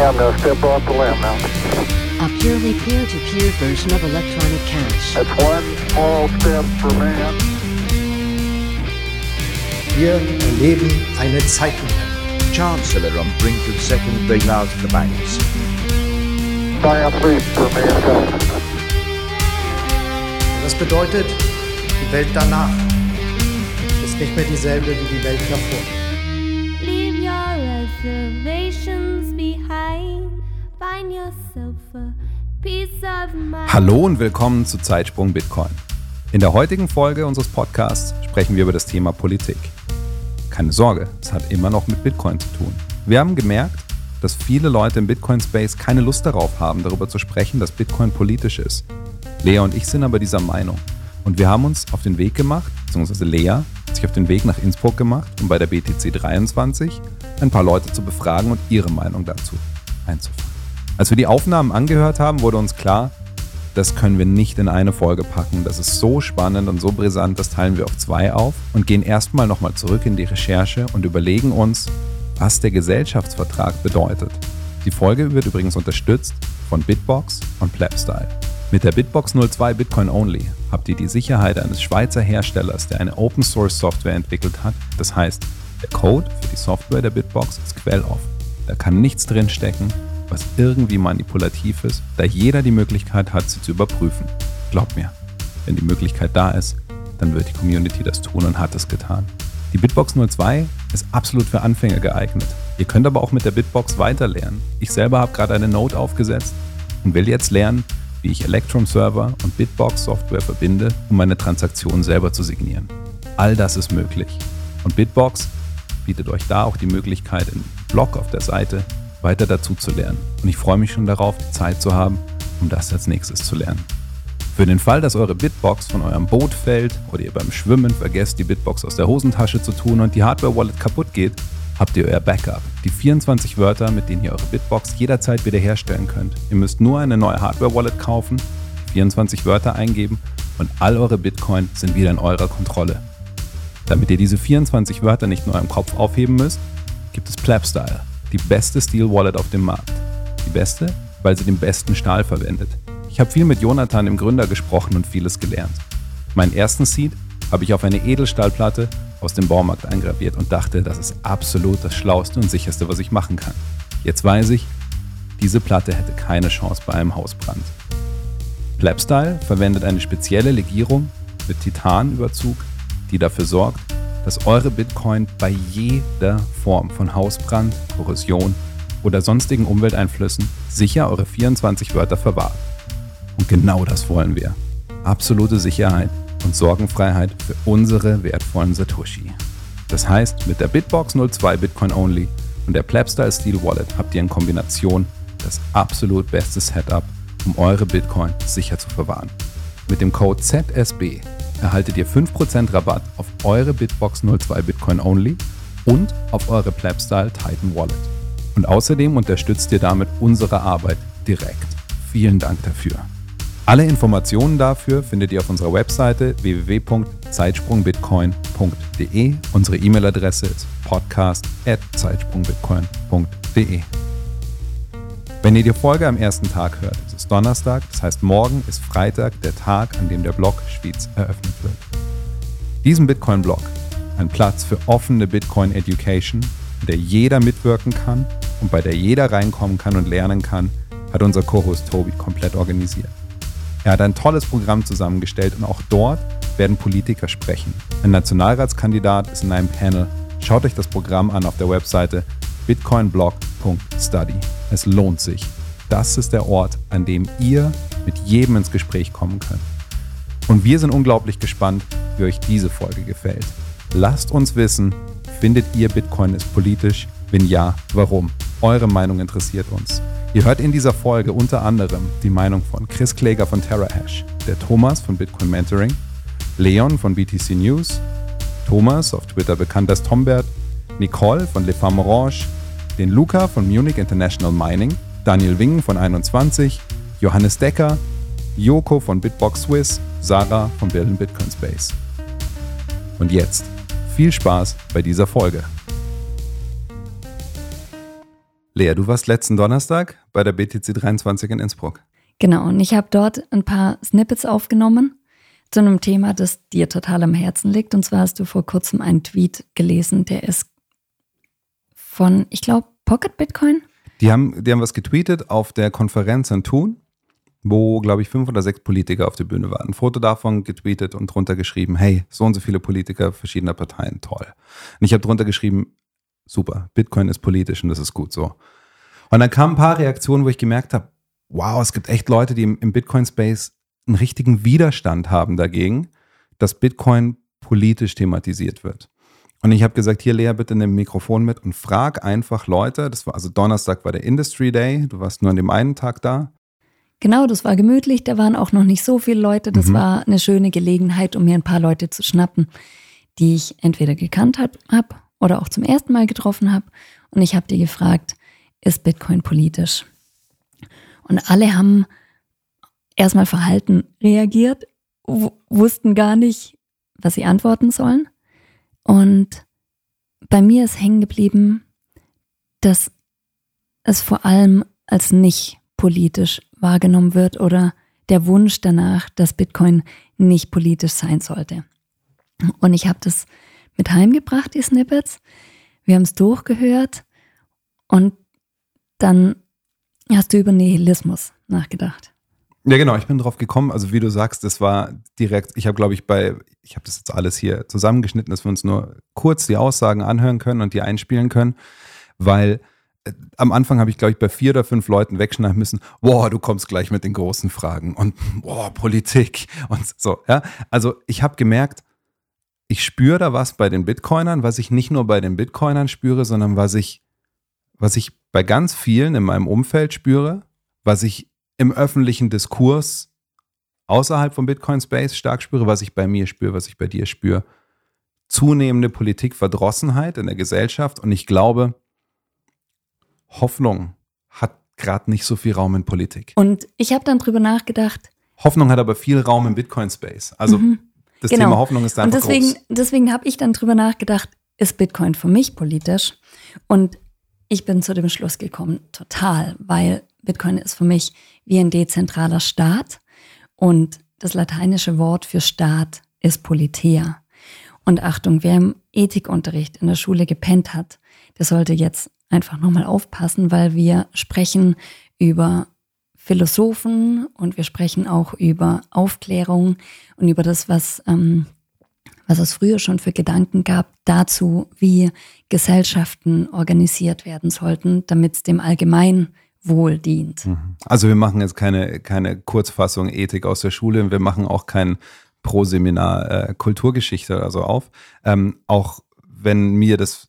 I'm going to step off the limb now. A purely peer-to-peer version of electronic cash. That's one small step for man. Wir erleben eine Zeitenwende. Chancellor on brink of second bailout of the banks. Das bedeutet, die Welt danach ist nicht mehr dieselbe wie die Welt davor. Hallo und willkommen zu Zeitsprung Bitcoin. In der heutigen Folge unseres Podcasts sprechen wir über das Thema Politik. Keine Sorge, es hat immer noch mit Bitcoin zu tun. Wir haben gemerkt, dass viele Leute im Bitcoin-Space keine Lust darauf haben, darüber zu sprechen, dass Bitcoin politisch ist. Lea und ich sind aber dieser Meinung. Und wir haben uns auf den Weg gemacht, beziehungsweise Lea hat sich auf den Weg nach Innsbruck gemacht, um bei der BTC 23 ein paar Leute zu befragen und ihre Meinung dazu einzufangen. Als wir die Aufnahmen angehört haben, wurde uns klar, das können wir nicht in eine Folge packen. Das ist so spannend und so brisant, das teilen wir auf zwei auf und gehen erstmal nochmal zurück in die Recherche und überlegen uns, was der Gesellschaftsvertrag bedeutet. Die Folge wird übrigens unterstützt von Bitbox und Plebstyle. Mit der Bitbox 02 Bitcoin Only habt ihr die Sicherheit eines Schweizer Herstellers, der eine Open Source Software entwickelt hat. Das heißt, der Code für die Software der Bitbox ist quelloffen. Da kann nichts drinstecken, was irgendwie manipulativ ist, da jeder die Möglichkeit hat, sie zu überprüfen. Glaubt mir, wenn die Möglichkeit da ist, dann wird die Community das tun und hat es getan. Die Bitbox 02 ist absolut für Anfänger geeignet. Ihr könnt aber auch mit der Bitbox weiterlernen. Ich selber habe gerade eine Note aufgesetzt und will jetzt lernen, wie ich Electrum Server und Bitbox Software verbinde, um meine Transaktionen selber zu signieren. All das ist möglich. Und Bitbox bietet euch da auch die Möglichkeit, im Blog auf der Seite weiter dazu zu lernen. Und ich freue mich schon darauf, die Zeit zu haben, um das als nächstes zu lernen. Für den Fall, dass eure Bitbox von eurem Boot fällt oder ihr beim Schwimmen vergesst, die Bitbox aus der Hosentasche zu tun und die Hardware-Wallet kaputt geht, habt ihr euer Backup. Die 24 Wörter, mit denen ihr eure Bitbox jederzeit wiederherstellen könnt. Ihr müsst nur eine neue Hardware-Wallet kaufen, 24 Wörter eingeben und all eure Bitcoin sind wieder in eurer Kontrolle. Damit ihr diese 24 Wörter nicht nur im Kopf aufheben müsst, gibt es Plebstyle, die beste Steel Wallet auf dem Markt. Die beste, weil sie den besten Stahl verwendet. Ich habe viel mit Jonathan, dem Gründer, gesprochen und vieles gelernt. Meinen ersten Seed habe ich auf eine Edelstahlplatte aus dem Baumarkt eingraviert und dachte, das ist absolut das Schlauste und Sicherste, was ich machen kann. Jetzt weiß ich, diese Platte hätte keine Chance bei einem Hausbrand. Plebstyle verwendet eine spezielle Legierung mit Titanüberzug, die dafür sorgt, dass eure Bitcoin bei jeder Form von Hausbrand, Korrosion oder sonstigen Umwelteinflüssen sicher eure 24 Wörter verwahrt. Und genau das wollen wir. Absolute Sicherheit und Sorgenfreiheit für unsere wertvollen Satoshi. Das heißt, mit der Bitbox 02 Bitcoin Only und der Plebstyle Steel Wallet habt ihr in Kombination das absolut beste Setup, um eure Bitcoin sicher zu verwahren. Mit dem Code ZSB erhaltet ihr 5% Rabatt auf eure Bitbox 02 Bitcoin Only und auf eure Plebstyle Titan Wallet. Und außerdem unterstützt ihr damit unsere Arbeit direkt. Vielen Dank dafür. Alle Informationen dafür findet ihr auf unserer Webseite www.zeitsprungbitcoin.de. Unsere E-Mail-Adresse ist podcast.zeitsprungbitcoin.de. Wenn ihr die Folge am ersten Tag hört, Donnerstag, das heißt morgen ist Freitag, der Tag, an dem der Blog Schwyz eröffnet wird. Diesen Bitcoin-Blog, ein Platz für offene Bitcoin-Education, in der jeder mitwirken kann und bei der jeder reinkommen kann und lernen kann, hat unser Co-Host Tobi komplett organisiert. Er hat ein tolles Programm zusammengestellt und auch dort werden Politiker sprechen. Ein Nationalratskandidat ist in einem Panel. Schaut euch das Programm an auf der Webseite bitcoinblog.study. Es lohnt sich. Das ist der Ort, an dem ihr mit jedem ins Gespräch kommen könnt. Und wir sind unglaublich gespannt, wie euch diese Folge gefällt. Lasst uns wissen, findet ihr Bitcoin ist politisch? Wenn ja, warum? Eure Meinung interessiert uns. Ihr hört in dieser Folge unter anderem die Meinung von Chris Kläger von TerraHash, der Thomas von Bitcoin Mentoring, Leon von BTC News, Thomas, auf Twitter bekannt als Tombert, Nicole von Le Femme Orange, den Luca von Munich International Mining, Daniel Wingen von 21, Johannes Decker, Joko von Bitbox Swiss, Sarah von Build Bitcoin Space. Und jetzt viel Spaß bei dieser Folge. Lea, du warst letzten Donnerstag bei der BTC 23 in Innsbruck. Genau, und ich habe dort ein paar Snippets aufgenommen zu einem Thema, das dir total am Herzen liegt. Und zwar hast du vor kurzem einen Tweet gelesen, der ist von, ich glaube, Pocket Bitcoin. Die haben, die haben was getweetet auf der Konferenz in Thun, wo, glaube ich, fünf oder sechs Politiker auf der Bühne waren. Ein Foto davon getweetet und drunter geschrieben, hey, so und so viele Politiker verschiedener Parteien, toll. Und ich habe drunter geschrieben, super, Bitcoin ist politisch und das ist gut so. Und dann kamen ein paar Reaktionen, wo ich gemerkt habe, wow, es gibt echt Leute, die im, im Bitcoin-Space einen richtigen Widerstand haben dagegen, dass Bitcoin politisch thematisiert wird. Und ich habe gesagt, hier Lea, bitte nimm Mikrofon mit und frag einfach Leute. Das war also Donnerstag war der Industry Day. Du warst nur an dem einen Tag da. Genau, das war gemütlich, da waren auch noch nicht so viele Leute. Das Mhm. war eine schöne Gelegenheit, um mir ein paar Leute zu schnappen, die ich entweder gekannt habe hab oder auch zum ersten Mal getroffen habe. Und ich habe die gefragt, ist Bitcoin politisch? Und alle haben erstmal verhalten reagiert, wu- wussten gar nicht, was sie antworten sollen. Und bei mir ist hängen geblieben, dass es vor allem als nicht politisch wahrgenommen wird oder der Wunsch danach, dass Bitcoin nicht politisch sein sollte. Und ich habe das mit heimgebracht, die Snippets. Wir haben es durchgehört und dann hast du über Nihilismus nachgedacht. Ja, genau, ich bin drauf gekommen. Also, wie du sagst, das war direkt, ich habe, glaube ich, bei, ich habe das jetzt alles hier zusammengeschnitten, dass wir uns nur kurz die Aussagen anhören können und die einspielen können, weil äh, am Anfang habe ich, glaube ich, bei vier oder fünf Leuten wegschneiden müssen, boah, du kommst gleich mit den großen Fragen und boah, Politik und so, ja. Also, ich habe gemerkt, ich spüre da was bei den Bitcoinern, was ich nicht nur bei den Bitcoinern spüre, sondern was ich, was ich bei ganz vielen in meinem Umfeld spüre, was ich im öffentlichen Diskurs außerhalb vom Bitcoin Space stark spüre, was ich bei mir spüre, was ich bei dir spüre. Zunehmende Politikverdrossenheit in der Gesellschaft und ich glaube, Hoffnung hat gerade nicht so viel Raum in Politik. Und ich habe dann drüber nachgedacht, Hoffnung hat aber viel Raum im Bitcoin Space. Also das Genau. Thema Hoffnung ist da Und deswegen, groß. deswegen habe ich dann drüber nachgedacht, ist Bitcoin für mich politisch? Und ich bin zu dem Schluss gekommen, total, weil Bitcoin ist für mich wie ein dezentraler Staat und das lateinische Wort für Staat ist Politea. Und Achtung, wer im Ethikunterricht in der Schule gepennt hat, der sollte jetzt einfach nochmal aufpassen, weil wir sprechen über Philosophen und wir sprechen auch über Aufklärung und über das, was, ähm, was es früher schon für Gedanken gab dazu, wie Gesellschaften organisiert werden sollten, damit es dem Allgemeinwohl dient. Also wir machen jetzt keine, keine Kurzfassung Ethik aus der Schule, wir machen auch kein Pro-Seminar äh, Kulturgeschichte oder so auf. Ähm, auch wenn mir das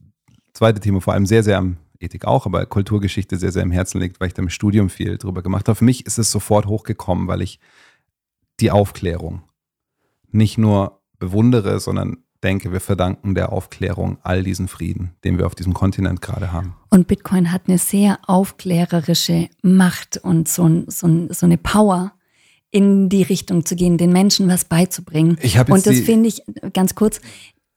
zweite Thema vor allem sehr, sehr am Ethik auch, aber Kulturgeschichte sehr, sehr im Herzen liegt, weil ich da im Studium viel drüber gemacht habe. Für mich ist es sofort hochgekommen, weil ich die Aufklärung nicht nur bewundere, sondern denke, wir verdanken der Aufklärung all diesen Frieden, den wir auf diesem Kontinent gerade haben. Und Bitcoin hat eine sehr aufklärerische Macht und so, so, so eine Power, in die Richtung zu gehen, den Menschen was beizubringen. Ich und das finde ich ganz kurz.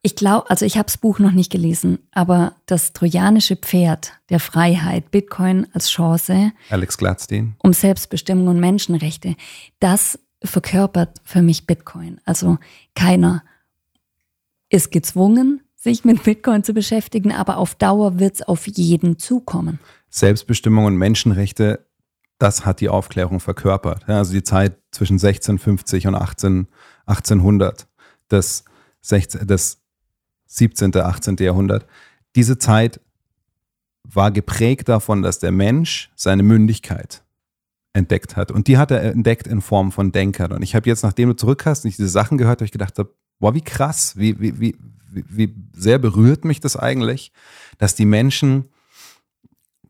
Ich glaube, also ich habe das Buch noch nicht gelesen, aber das trojanische Pferd der Freiheit, Bitcoin als Chance, Alex Gladstein. um Selbstbestimmung und Menschenrechte, das verkörpert für mich Bitcoin. Also keiner ist gezwungen, sich mit Bitcoin zu beschäftigen, aber auf Dauer wird es auf jeden zukommen. Selbstbestimmung und Menschenrechte, das hat die Aufklärung verkörpert. Also die Zeit zwischen 1650 und 18, 1800, das, 16, das 17., 18. Jahrhundert. Diese Zeit war geprägt davon, dass der Mensch seine Mündigkeit entdeckt hat. Und die hat er entdeckt in Form von Denkern. Und ich habe jetzt, nachdem du zurück hast und ich diese Sachen gehört habe, gedacht habe, boah, wie krass, wie, wie, wie, wie, wie sehr berührt mich das eigentlich, dass die Menschen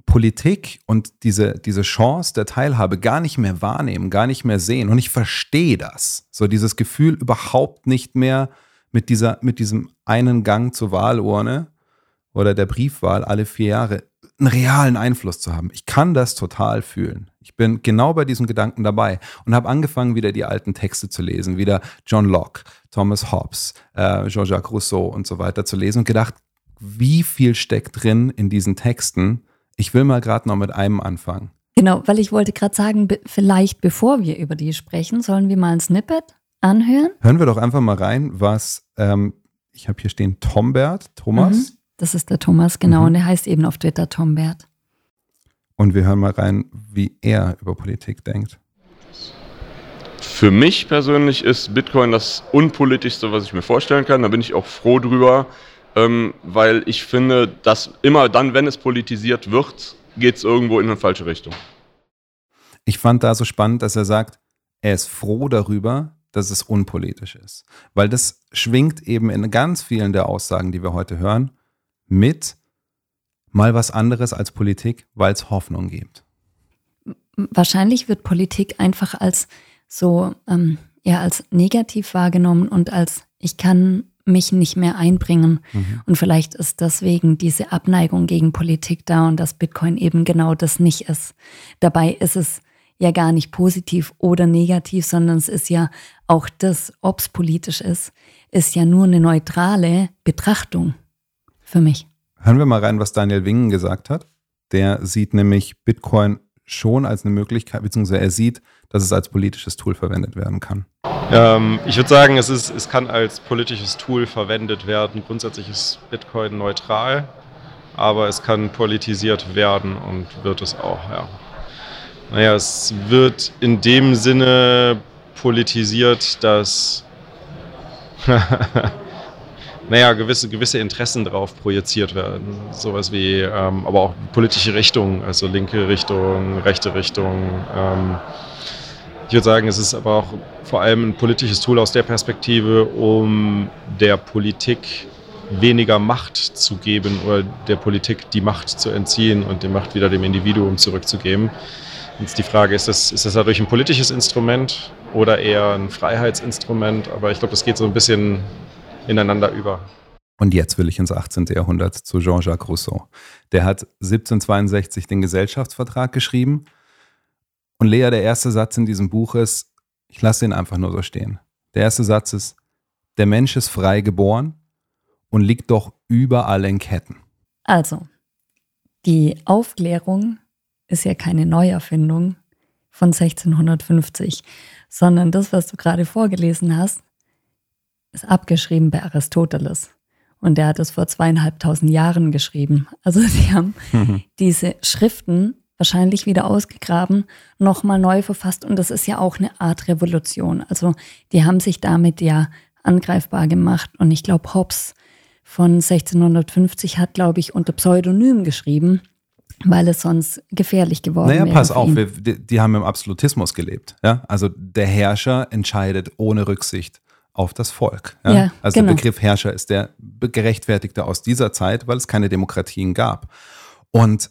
Politik und diese, diese Chance der Teilhabe gar nicht mehr wahrnehmen, gar nicht mehr sehen. Und ich verstehe das. So dieses Gefühl, überhaupt nicht mehr mit, dieser, mit diesem einen Gang zur Wahlurne oder der Briefwahl alle vier Jahre einen realen Einfluss zu haben. Ich kann das total fühlen. Ich bin genau bei diesem Gedanken dabei und habe angefangen, wieder die alten Texte zu lesen, wieder John Locke, Thomas Hobbes, äh, Jean-Jacques Rousseau und so weiter zu lesen und gedacht, wie viel steckt drin in diesen Texten, Ich will mal gerade noch mit einem anfangen. Genau, weil ich wollte gerade sagen, vielleicht bevor wir über die sprechen, sollen wir mal ein Snippet anhören. Hören wir doch einfach mal rein, was, ähm, ich habe hier stehen, Tombert, Thomas. Mhm. Das ist der Thomas, genau. Mhm. Und er heißt eben auf Twitter Tombert. Und wir hören mal rein, wie er über Politik denkt. Für mich persönlich ist Bitcoin das unpolitischste, was ich mir vorstellen kann. Da bin ich auch froh drüber, ähm, weil ich finde, dass immer dann, wenn es politisiert wird, geht es irgendwo in eine falsche Richtung. Ich fand da so spannend, dass er sagt, er ist froh darüber, dass es unpolitisch ist. Weil das schwingt eben in ganz vielen der Aussagen, die wir heute hören, mit mal was anderes als Politik, weil es Hoffnung gibt. Wahrscheinlich wird Politik einfach als so, ähm, ja, als negativ wahrgenommen und als ich kann mich nicht mehr einbringen. Und vielleicht ist deswegen diese Abneigung gegen Politik da und dass Bitcoin eben genau das nicht ist. Dabei ist es ja gar nicht positiv oder negativ, sondern es ist ja auch das, ob es politisch ist, ist ja nur eine neutrale Betrachtung für mich. Hören wir mal rein, was Daniel Wingen gesagt hat. Der sieht nämlich Bitcoin schon als eine Möglichkeit, beziehungsweise er sieht, dass es als politisches Tool verwendet werden kann. Ähm, ich würde sagen, es, ist, es kann als politisches Tool verwendet werden. Grundsätzlich ist Bitcoin neutral, aber es kann politisiert werden und wird es auch, ja. Naja, es wird in dem Sinne politisiert, dass naja, gewisse, gewisse Interessen darauf projiziert werden. Sowas wie, ähm, aber auch politische Richtungen, also linke Richtung, rechte Richtung. Ähm, ich würde sagen, es ist aber auch vor allem ein politisches Tool aus der Perspektive, um der Politik weniger Macht zu geben oder der Politik die Macht zu entziehen und die Macht wieder dem Individuum zurückzugeben. Jetzt die Frage, ist das, ist das dadurch ein politisches Instrument oder eher ein Freiheitsinstrument? Aber ich glaube, das geht so ein bisschen ineinander über. Und jetzt will ich ins 18. Jahrhundert zu Jean-Jacques Rousseau. Der hat 1762 den Gesellschaftsvertrag geschrieben. Und Lea, der erste Satz in diesem Buch ist, ich lasse ihn einfach nur so stehen. Der erste Satz ist, der Mensch ist frei geboren und liegt doch überall in Ketten. Also, die Aufklärung ist ja keine Neuerfindung von 1650, sondern das, was du gerade vorgelesen hast, ist abgeschrieben bei Aristoteles. Und der hat es vor zweieinhalbtausend Jahren geschrieben. Also sie haben diese Schriften wahrscheinlich wieder ausgegraben, nochmal neu verfasst. Und das ist ja auch eine Art Revolution. Also die haben sich damit ja angreifbar gemacht. Und ich glaube, Hobbes von 1650 hat, glaube ich, unter Pseudonym geschrieben, weil es sonst gefährlich geworden Naja, wäre. pass für auf, wir, die, die haben im Absolutismus gelebt. Ja? Also der Herrscher entscheidet ohne Rücksicht auf das Volk. Ja? Ja, also genau. der Begriff Herrscher ist der gerechtfertigte aus dieser Zeit, weil es keine Demokratien gab. Und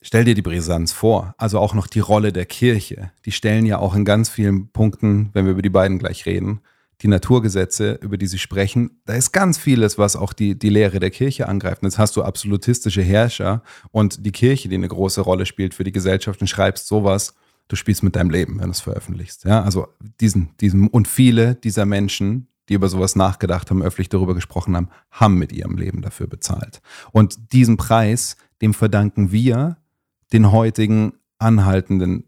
stell dir die Brisanz vor, also auch noch die Rolle der Kirche. Die stellen ja auch in ganz vielen Punkten, wenn wir über die beiden gleich reden, die Naturgesetze, über die sie sprechen, da ist ganz vieles, was auch die, die Lehre der Kirche angreift. Und jetzt hast du absolutistische Herrscher und die Kirche, die eine große Rolle spielt für die Gesellschaft und schreibst sowas, du spielst mit deinem Leben, wenn du es veröffentlichst. Ja, also diesen, diesen, und viele dieser Menschen, die über sowas nachgedacht haben, öffentlich darüber gesprochen haben, haben mit ihrem Leben dafür bezahlt. Und diesen Preis, dem verdanken wir den heutigen anhaltenden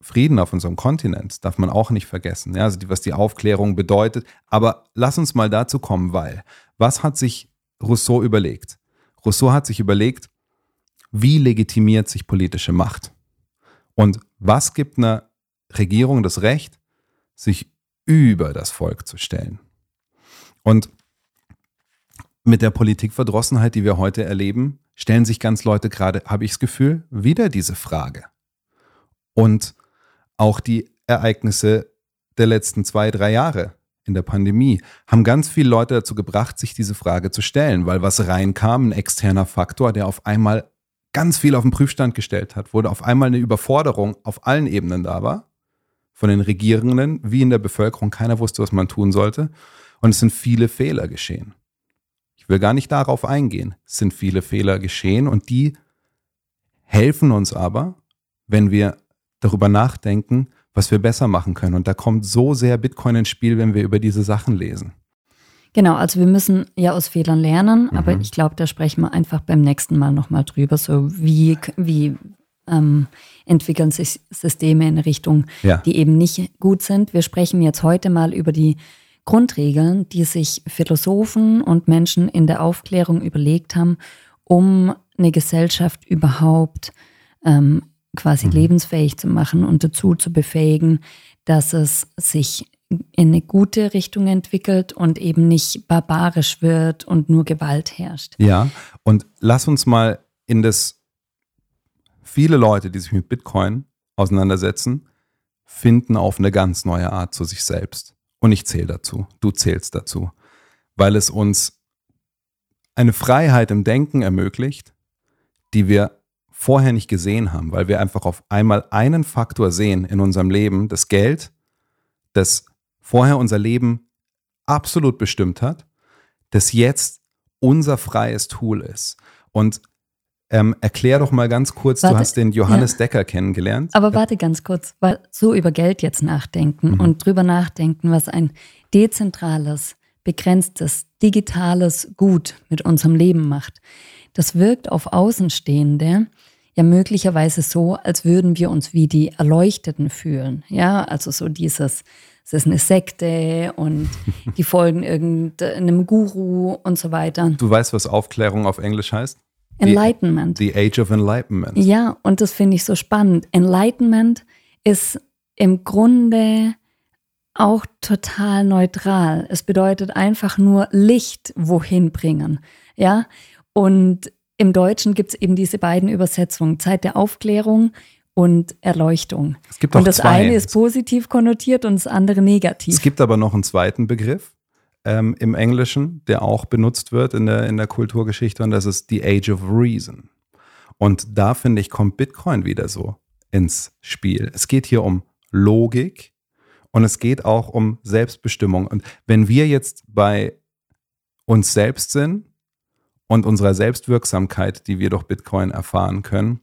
Frieden auf unserem Kontinent, darf man auch nicht vergessen. Ja, also die, was die Aufklärung bedeutet. Aber lass uns mal dazu kommen, weil was hat sich Rousseau überlegt? Rousseau hat sich überlegt, wie legitimiert sich politische Macht? Und was gibt einer Regierung das Recht, sich über das Volk zu stellen? Und mit der Politikverdrossenheit, die wir heute erleben, stellen sich ganz Leute gerade, habe ich das Gefühl, wieder diese Frage. Und auch die Ereignisse der letzten zwei, drei Jahre in der Pandemie haben ganz viele Leute dazu gebracht, sich diese Frage zu stellen, weil was reinkam, ein externer Faktor, der auf einmal ganz viel auf den Prüfstand gestellt hat, wurde auf einmal eine Überforderung auf allen Ebenen da war, von den Regierenden wie in der Bevölkerung. Keiner wusste, was man tun sollte. Und es sind viele Fehler geschehen. Ich will gar nicht darauf eingehen. Es sind viele Fehler geschehen und die helfen uns aber, wenn wir darüber nachdenken, was wir besser machen können. Und da kommt so sehr Bitcoin ins Spiel, wenn wir über diese Sachen lesen. Genau, also wir müssen ja aus Fehlern lernen, aber Mhm. ich glaube, da sprechen wir einfach beim nächsten Mal nochmal drüber, so wie, wie ähm, entwickeln sich Systeme in eine Richtung, Ja. die eben nicht gut sind. Wir sprechen jetzt heute mal über die Grundregeln, die sich Philosophen und Menschen in der Aufklärung überlegt haben, um eine Gesellschaft überhaupt ähm, quasi lebensfähig zu machen und dazu zu befähigen, dass es sich in eine gute Richtung entwickelt und eben nicht barbarisch wird und nur Gewalt herrscht. Ja, und lass uns mal in das, viele Leute, die sich mit Bitcoin auseinandersetzen, finden auf eine ganz neue Art zu sich selbst. Und ich zähle dazu, du zählst dazu, weil es uns eine Freiheit im Denken ermöglicht, die wir vorher nicht gesehen haben, weil wir einfach auf einmal einen Faktor sehen in unserem Leben, das Geld, das vorher unser Leben absolut bestimmt hat, das jetzt unser freies Tool ist. Und ähm, erklär doch mal ganz kurz, du Warte, hast den Johannes ja. Decker kennengelernt. Aber warte ganz kurz, weil so über Geld jetzt nachdenken Mhm. und drüber nachdenken, was ein dezentrales, begrenztes, digitales Gut mit unserem Leben macht, das wirkt auf Außenstehende ja möglicherweise so, als würden wir uns wie die Erleuchteten fühlen. Ja, also so dieses, es ist eine Sekte und die folgen irgendeinem Guru und so weiter. Du weißt, was Aufklärung auf Englisch heißt? Enlightenment. The Age of Enlightenment. Ja, und das finde ich so spannend. Enlightenment ist im Grunde auch total neutral. Es bedeutet einfach nur Licht wohin bringen. Ja, und im Deutschen gibt es eben diese beiden Übersetzungen, Zeit der Aufklärung und Erleuchtung. Es gibt auch und das zwei. eine ist positiv konnotiert und das andere negativ. Es gibt aber noch einen zweiten Begriff ähm, im Englischen, der auch benutzt wird in der, in der Kulturgeschichte und das ist the Age of Reason. Und da finde ich, kommt Bitcoin wieder so ins Spiel. Es geht hier um Logik und es geht auch um Selbstbestimmung. Und wenn wir jetzt bei uns selbst sind und unserer Selbstwirksamkeit, die wir durch Bitcoin erfahren können,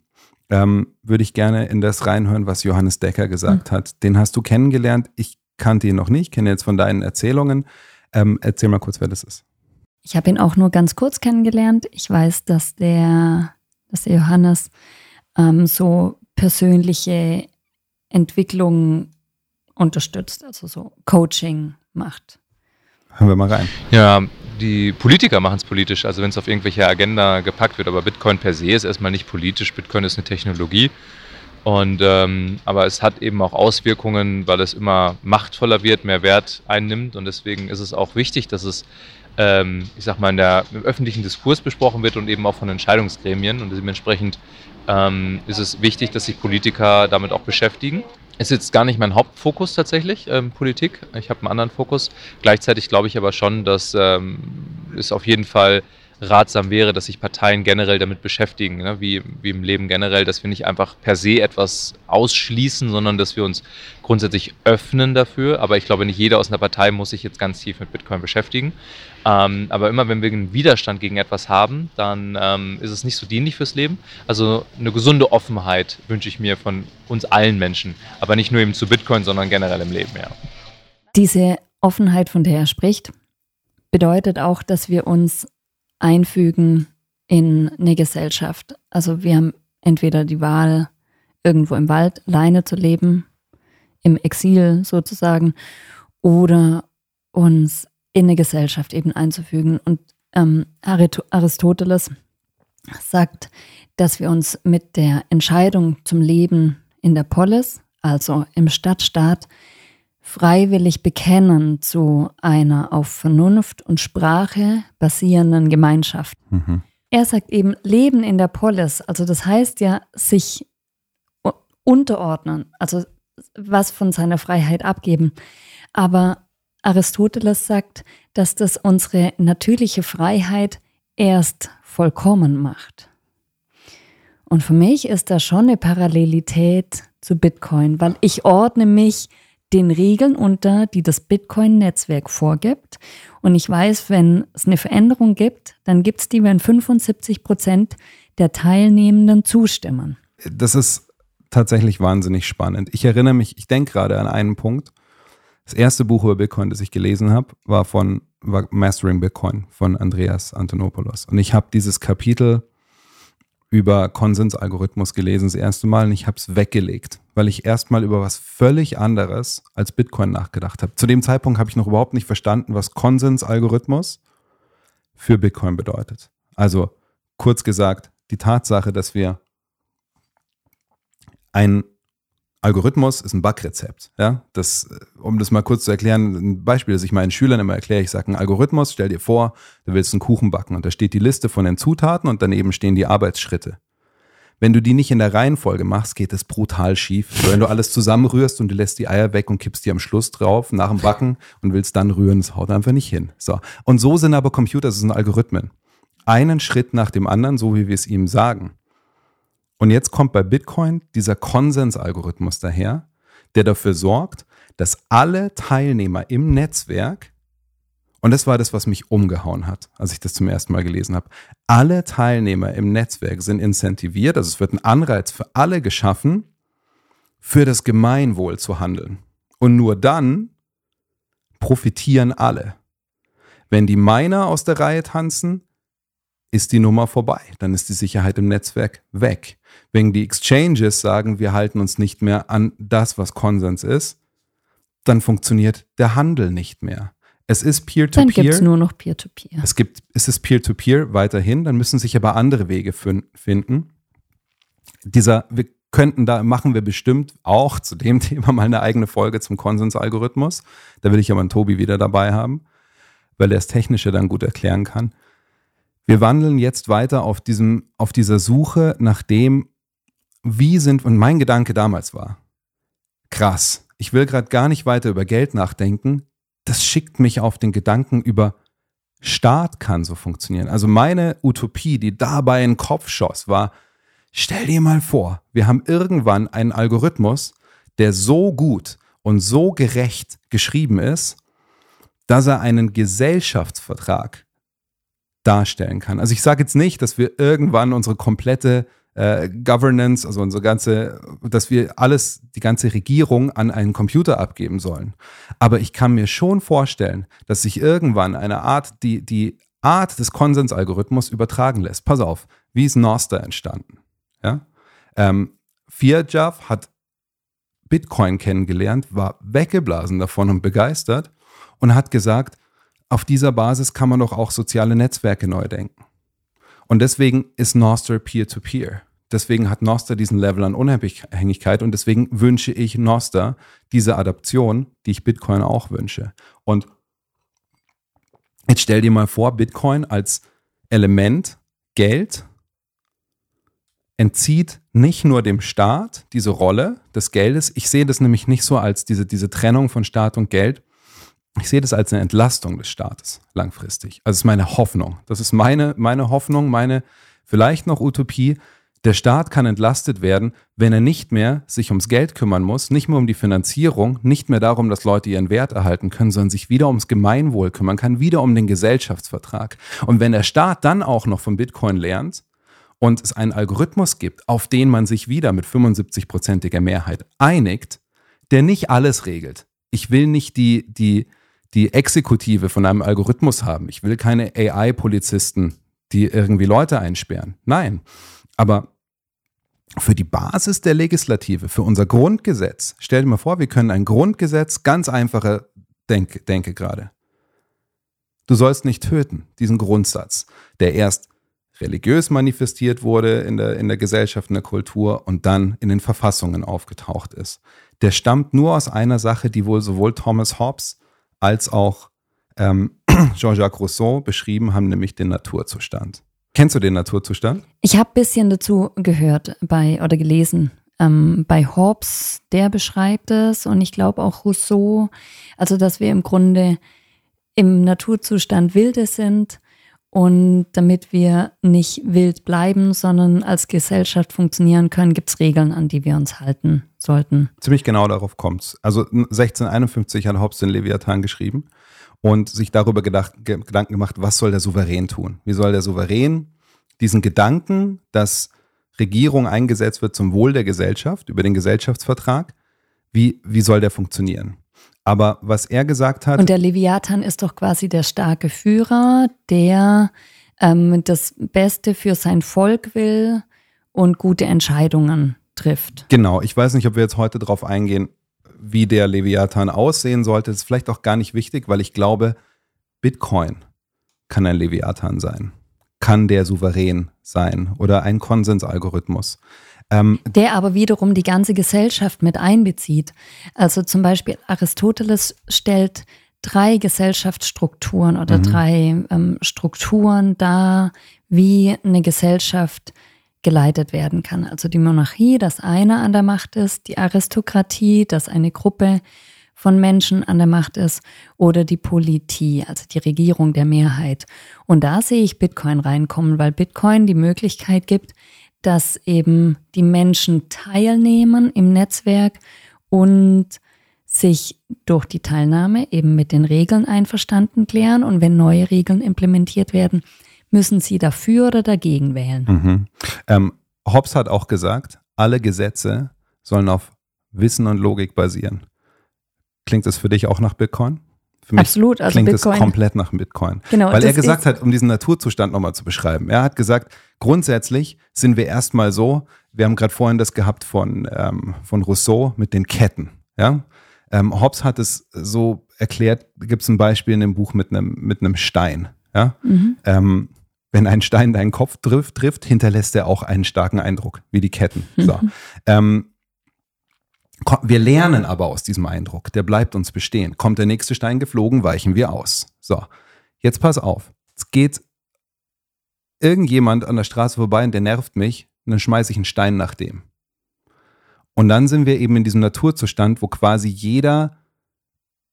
ähm, würde ich gerne in das reinhören, was Johannes Decker gesagt hat. Den hast du kennengelernt. Ich kannte ihn noch nicht, kenne jetzt von deinen Erzählungen. Ähm, erzähl mal kurz, wer das ist. Ich habe ihn auch nur ganz kurz kennengelernt. Ich weiß, dass der, dass der Johannes ähm, so persönliche Entwicklungen unterstützt, also so Coaching macht. Hören wir mal rein. Ja, die Politiker machen es politisch, also wenn es auf irgendwelche Agenda gepackt wird, aber Bitcoin per se ist erstmal nicht politisch, Bitcoin ist eine Technologie. Und ähm, aber es hat eben auch Auswirkungen, weil es immer machtvoller wird, mehr Wert einnimmt und deswegen ist es auch wichtig, dass es ähm, ich sag mal, in der, im öffentlichen Diskurs besprochen wird und eben auch von Entscheidungsgremien. Und dementsprechend ähm, ist es wichtig, dass sich Politiker damit auch beschäftigen. Ist jetzt gar nicht mein Hauptfokus tatsächlich, ähm, Politik. Ich habe einen anderen Fokus. Gleichzeitig glaube ich aber schon, dass ähm, es auf jeden Fall ratsam wäre, dass sich Parteien generell damit beschäftigen, ne? wie, wie im Leben generell, dass wir nicht einfach per se etwas ausschließen, sondern dass wir uns grundsätzlich öffnen dafür. Aber ich glaube, nicht jeder aus einer Partei muss sich jetzt ganz tief mit Bitcoin beschäftigen. Ähm, aber immer wenn wir einen Widerstand gegen etwas haben, dann ähm, ist es nicht so dienlich fürs Leben. Also eine gesunde Offenheit wünsche ich mir von uns allen Menschen, aber nicht nur eben zu Bitcoin, sondern generell im Leben, ja. Diese Offenheit, von der er spricht, bedeutet auch, dass wir uns einfügen in eine Gesellschaft. Also wir haben entweder die Wahl, irgendwo im Wald alleine zu leben, im Exil sozusagen, oder uns in eine Gesellschaft eben einzufügen. Und ähm, Aristoteles sagt, dass wir uns mit der Entscheidung zum Leben in der Polis, also im Stadtstaat, freiwillig bekennen zu einer auf Vernunft und Sprache basierenden Gemeinschaft. Mhm. Er sagt eben, Leben in der Polis, also das heißt ja, sich unterordnen, also was von seiner Freiheit abgeben. Aber Aristoteles sagt, dass das unsere natürliche Freiheit erst vollkommen macht. Und für mich ist da schon eine Parallelität zu Bitcoin, weil ich ordne mich den Regeln unter, die das Bitcoin-Netzwerk vorgibt. Und ich weiß, wenn es eine Veränderung gibt, dann gibt es die, wenn 75 Prozent der Teilnehmenden zustimmen. Das ist tatsächlich wahnsinnig spannend. Ich erinnere mich, ich denke gerade an einen Punkt. Das erste Buch über Bitcoin, das ich gelesen habe, war von war Mastering Bitcoin von Andreas Antonopoulos. Und ich habe dieses Kapitel über Konsensalgorithmus gelesen, das erste Mal, und ich habe es weggelegt, weil ich erstmal über was völlig anderes als Bitcoin nachgedacht habe. Zu dem Zeitpunkt habe ich noch überhaupt nicht verstanden, was Konsensalgorithmus für Bitcoin bedeutet. Also kurz gesagt, die Tatsache, dass wir ein Algorithmus ist ein Backrezept. Ja? Das, um das mal kurz zu erklären, ein Beispiel, das ich meinen Schülern immer erkläre, ich sage, ein Algorithmus, stell dir vor, du willst einen Kuchen backen und da steht die Liste von den Zutaten und daneben stehen die Arbeitsschritte. Wenn du die nicht in der Reihenfolge machst, geht es brutal schief. Wenn du alles zusammenrührst und du lässt die Eier weg und kippst die am Schluss drauf nach dem Backen und willst dann rühren, das haut einfach nicht hin. So. Und so sind aber Computer, das sind Algorithmen. Einen Schritt nach dem anderen, so wie wir es ihm sagen. Und jetzt kommt bei Bitcoin dieser Konsensalgorithmus daher, der dafür sorgt, dass alle Teilnehmer im Netzwerk, und das war das, was mich umgehauen hat, als ich das zum ersten Mal gelesen habe, alle Teilnehmer im Netzwerk sind incentiviert, also es wird ein Anreiz für alle geschaffen, für das Gemeinwohl zu handeln. Und nur dann profitieren alle. Wenn die Miner aus der Reihe tanzen, ist die Nummer vorbei. Dann ist die Sicherheit im Netzwerk weg. Wenn die Exchanges sagen, wir halten uns nicht mehr an das, was Konsens ist, dann funktioniert der Handel nicht mehr. Es ist Peer-to-Peer. Dann gibt es nur noch Peer-to-Peer. Es gibt, es ist Peer-to-Peer weiterhin, dann müssen sich aber andere Wege finden. Dieser, wir könnten da, machen wir bestimmt auch zu dem Thema mal eine eigene Folge zum Konsensalgorithmus. Da will ich aber einen Tobi wieder dabei haben, weil er das Technische dann gut erklären kann. Wir wandeln jetzt weiter auf, diesem, auf dieser Suche nach dem, wie sind, und mein Gedanke damals war, krass, ich will gerade gar nicht weiter über Geld nachdenken, das schickt mich auf den Gedanken über Staat kann so funktionieren. Also meine Utopie, die dabei in den Kopf schoss, war, stell dir mal vor, wir haben irgendwann einen Algorithmus, der so gut und so gerecht geschrieben ist, dass er einen Gesellschaftsvertrag darstellen kann. Also ich sage jetzt nicht, dass wir irgendwann unsere komplette äh, Governance, also unsere ganze, dass wir alles, die ganze Regierung an einen Computer abgeben sollen. Aber ich kann mir schon vorstellen, dass sich irgendwann eine Art, die, die Art des Konsensalgorithmus übertragen lässt. Pass auf, wie ist Noster entstanden? Ja? Ähm, Firjav hat Bitcoin kennengelernt, war weggeblasen davon und begeistert und hat gesagt, auf dieser Basis kann man doch auch soziale Netzwerke neu denken. Und deswegen ist Nostr Peer-to-Peer. Deswegen hat Nostr diesen Level an Unabhängigkeit und deswegen wünsche ich Nostr diese Adaption, die ich Bitcoin auch wünsche. Und jetzt stell dir mal vor, Bitcoin als Element, Geld, entzieht nicht nur dem Staat diese Rolle des Geldes. Ich sehe das nämlich nicht so als diese, diese Trennung von Staat und Geld, ich sehe das als eine Entlastung des Staates langfristig. Also es ist meine Hoffnung. Das ist meine, meine Hoffnung, meine vielleicht noch Utopie. Der Staat kann entlastet werden, wenn er nicht mehr sich ums Geld kümmern muss, nicht mehr um die Finanzierung, nicht mehr darum, dass Leute ihren Wert erhalten können, sondern sich wieder ums Gemeinwohl kümmern kann, wieder um den Gesellschaftsvertrag. Und wenn der Staat dann auch noch von Bitcoin lernt und es einen Algorithmus gibt, auf den man sich wieder mit 75-prozentiger Mehrheit einigt, der nicht alles regelt. Ich will nicht die, die, die Exekutive von einem Algorithmus haben. Ich will keine AI-Polizisten, die irgendwie Leute einsperren. Nein. Aber für die Basis der Legislative, für unser Grundgesetz, stell dir mal vor, wir können ein Grundgesetz, ganz einfache Denke, denke gerade. Du sollst nicht töten, diesen Grundsatz, der erst religiös manifestiert wurde in der, in der Gesellschaft, in der Kultur und dann in den Verfassungen aufgetaucht ist. Der stammt nur aus einer Sache, die wohl sowohl Thomas Hobbes als auch ähm, Jean-Jacques Rousseau beschrieben haben, nämlich den Naturzustand. Kennst du den Naturzustand? Ich habe ein bisschen dazu gehört bei oder gelesen. Ähm, bei Hobbes, der beschreibt es und ich glaube auch Rousseau, also dass wir im Grunde im Naturzustand wilde sind und damit wir nicht wild bleiben, sondern als Gesellschaft funktionieren können, gibt es Regeln, an die wir uns halten sollten. Ziemlich genau darauf kommt es. Also 1651 hat Hobbes den Leviathan geschrieben und sich darüber gedacht, Gedanken gemacht, was soll der Souverän tun? Wie soll der Souverän diesen Gedanken, dass Regierung eingesetzt wird zum Wohl der Gesellschaft über den Gesellschaftsvertrag, wie, wie soll der funktionieren? Aber was er gesagt hat. Und der Leviathan ist doch quasi der starke Führer, der ähm, das Beste für sein Volk will und gute Entscheidungen trifft. Genau, ich weiß nicht, ob wir jetzt heute darauf eingehen, wie der Leviathan aussehen sollte. Das ist vielleicht auch gar nicht wichtig, weil ich glaube, Bitcoin kann ein Leviathan sein. Kann der souverän sein oder ein Konsensalgorithmus. Ähm, der aber wiederum die ganze Gesellschaft mit einbezieht. Also zum Beispiel Aristoteles stellt drei Gesellschaftsstrukturen oder mhm. drei ähm, Strukturen dar, wie eine Gesellschaft geleitet werden kann. Also die Monarchie, dass einer an der Macht ist, die Aristokratie, dass eine Gruppe von Menschen an der Macht ist oder die Politie, also die Regierung der Mehrheit. Und da sehe ich Bitcoin reinkommen, weil Bitcoin die Möglichkeit gibt, dass eben die Menschen teilnehmen im Netzwerk und sich durch die Teilnahme eben mit den Regeln einverstanden klären und wenn neue Regeln implementiert werden, müssen Sie dafür oder dagegen wählen. Mhm. Ähm, Hobbes hat auch gesagt, alle Gesetze sollen auf Wissen und Logik basieren. Klingt das für dich auch nach Bitcoin? Für mich Absolut, also klingt Bitcoin. es komplett nach Bitcoin. Genau, Weil er das gesagt hat, um diesen Naturzustand nochmal zu beschreiben, er hat gesagt, grundsätzlich sind wir erstmal so, wir haben gerade vorhin das gehabt von, ähm, von Rousseau mit den Ketten. Ja? Ähm, Hobbes hat es so erklärt, gibt es ein Beispiel in dem Buch mit einem mit einem Stein. Ja? Mhm. Ähm, wenn ein Stein deinen Kopf trifft, trifft, hinterlässt er auch einen starken Eindruck, wie die Ketten. So. Ähm, wir lernen aber aus diesem Eindruck, der bleibt uns bestehen. Kommt der nächste Stein geflogen, weichen wir aus. So, jetzt pass auf. Es geht irgendjemand an der Straße vorbei und der nervt mich, und dann schmeiße ich einen Stein nach dem. Und dann sind wir eben in diesem Naturzustand, wo quasi jeder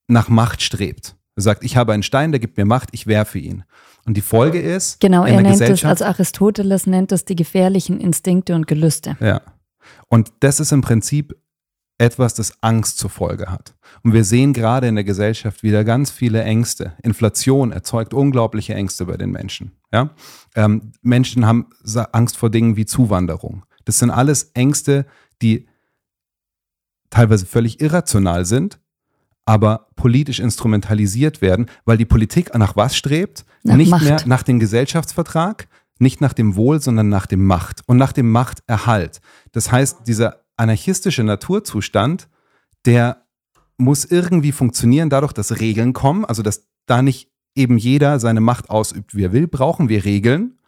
nach Macht strebt. Er sagt, ich habe einen Stein, der gibt mir Macht, ich werfe ihn. Und die Folge ist, Genau, in er der nennt es, also Aristoteles nennt es die gefährlichen Instinkte und Gelüste. Ja. Und das ist im Prinzip etwas, das Angst zur Folge hat. Und wir sehen gerade in der Gesellschaft wieder ganz viele Ängste. Inflation erzeugt unglaubliche Ängste bei den Menschen. Ja? Ähm, Menschen haben Angst vor Dingen wie Zuwanderung. Das sind alles Ängste, die teilweise völlig irrational sind, aber politisch instrumentalisiert werden, weil die Politik nach was strebt? Nach nicht Macht. mehr nach dem Gesellschaftsvertrag, nicht nach dem Wohl, sondern nach dem Macht und nach dem Machterhalt. Das heißt, dieser anarchistische Naturzustand, der muss irgendwie funktionieren, dadurch, dass Regeln kommen, also dass da nicht eben jeder seine Macht ausübt, wie er will, brauchen wir Regeln.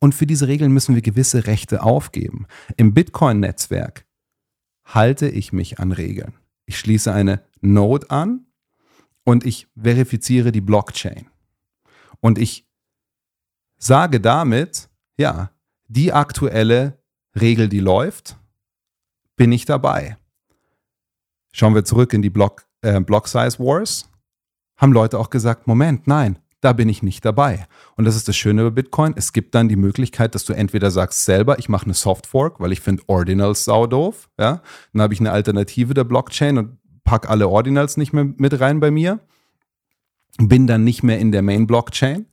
Und für diese Regeln müssen wir gewisse Rechte aufgeben. Im Bitcoin-Netzwerk halte ich mich an Regeln. Ich schließe eine Node an und ich verifiziere die Blockchain. Und ich sage damit, ja, die aktuelle Regel, die läuft, bin ich dabei. Schauen wir zurück in die Block, äh, Block Size Wars, haben Leute auch gesagt, Moment, nein, da bin ich nicht dabei. Und das ist das Schöne über Bitcoin. Es gibt dann die Möglichkeit, dass du entweder sagst selber, ich mache eine Soft Fork, weil ich finde Ordinals sau doof. Ja? Dann habe ich eine Alternative der Blockchain und pack alle Ordinals nicht mehr mit rein bei mir. Bin dann nicht mehr in der Main Blockchain.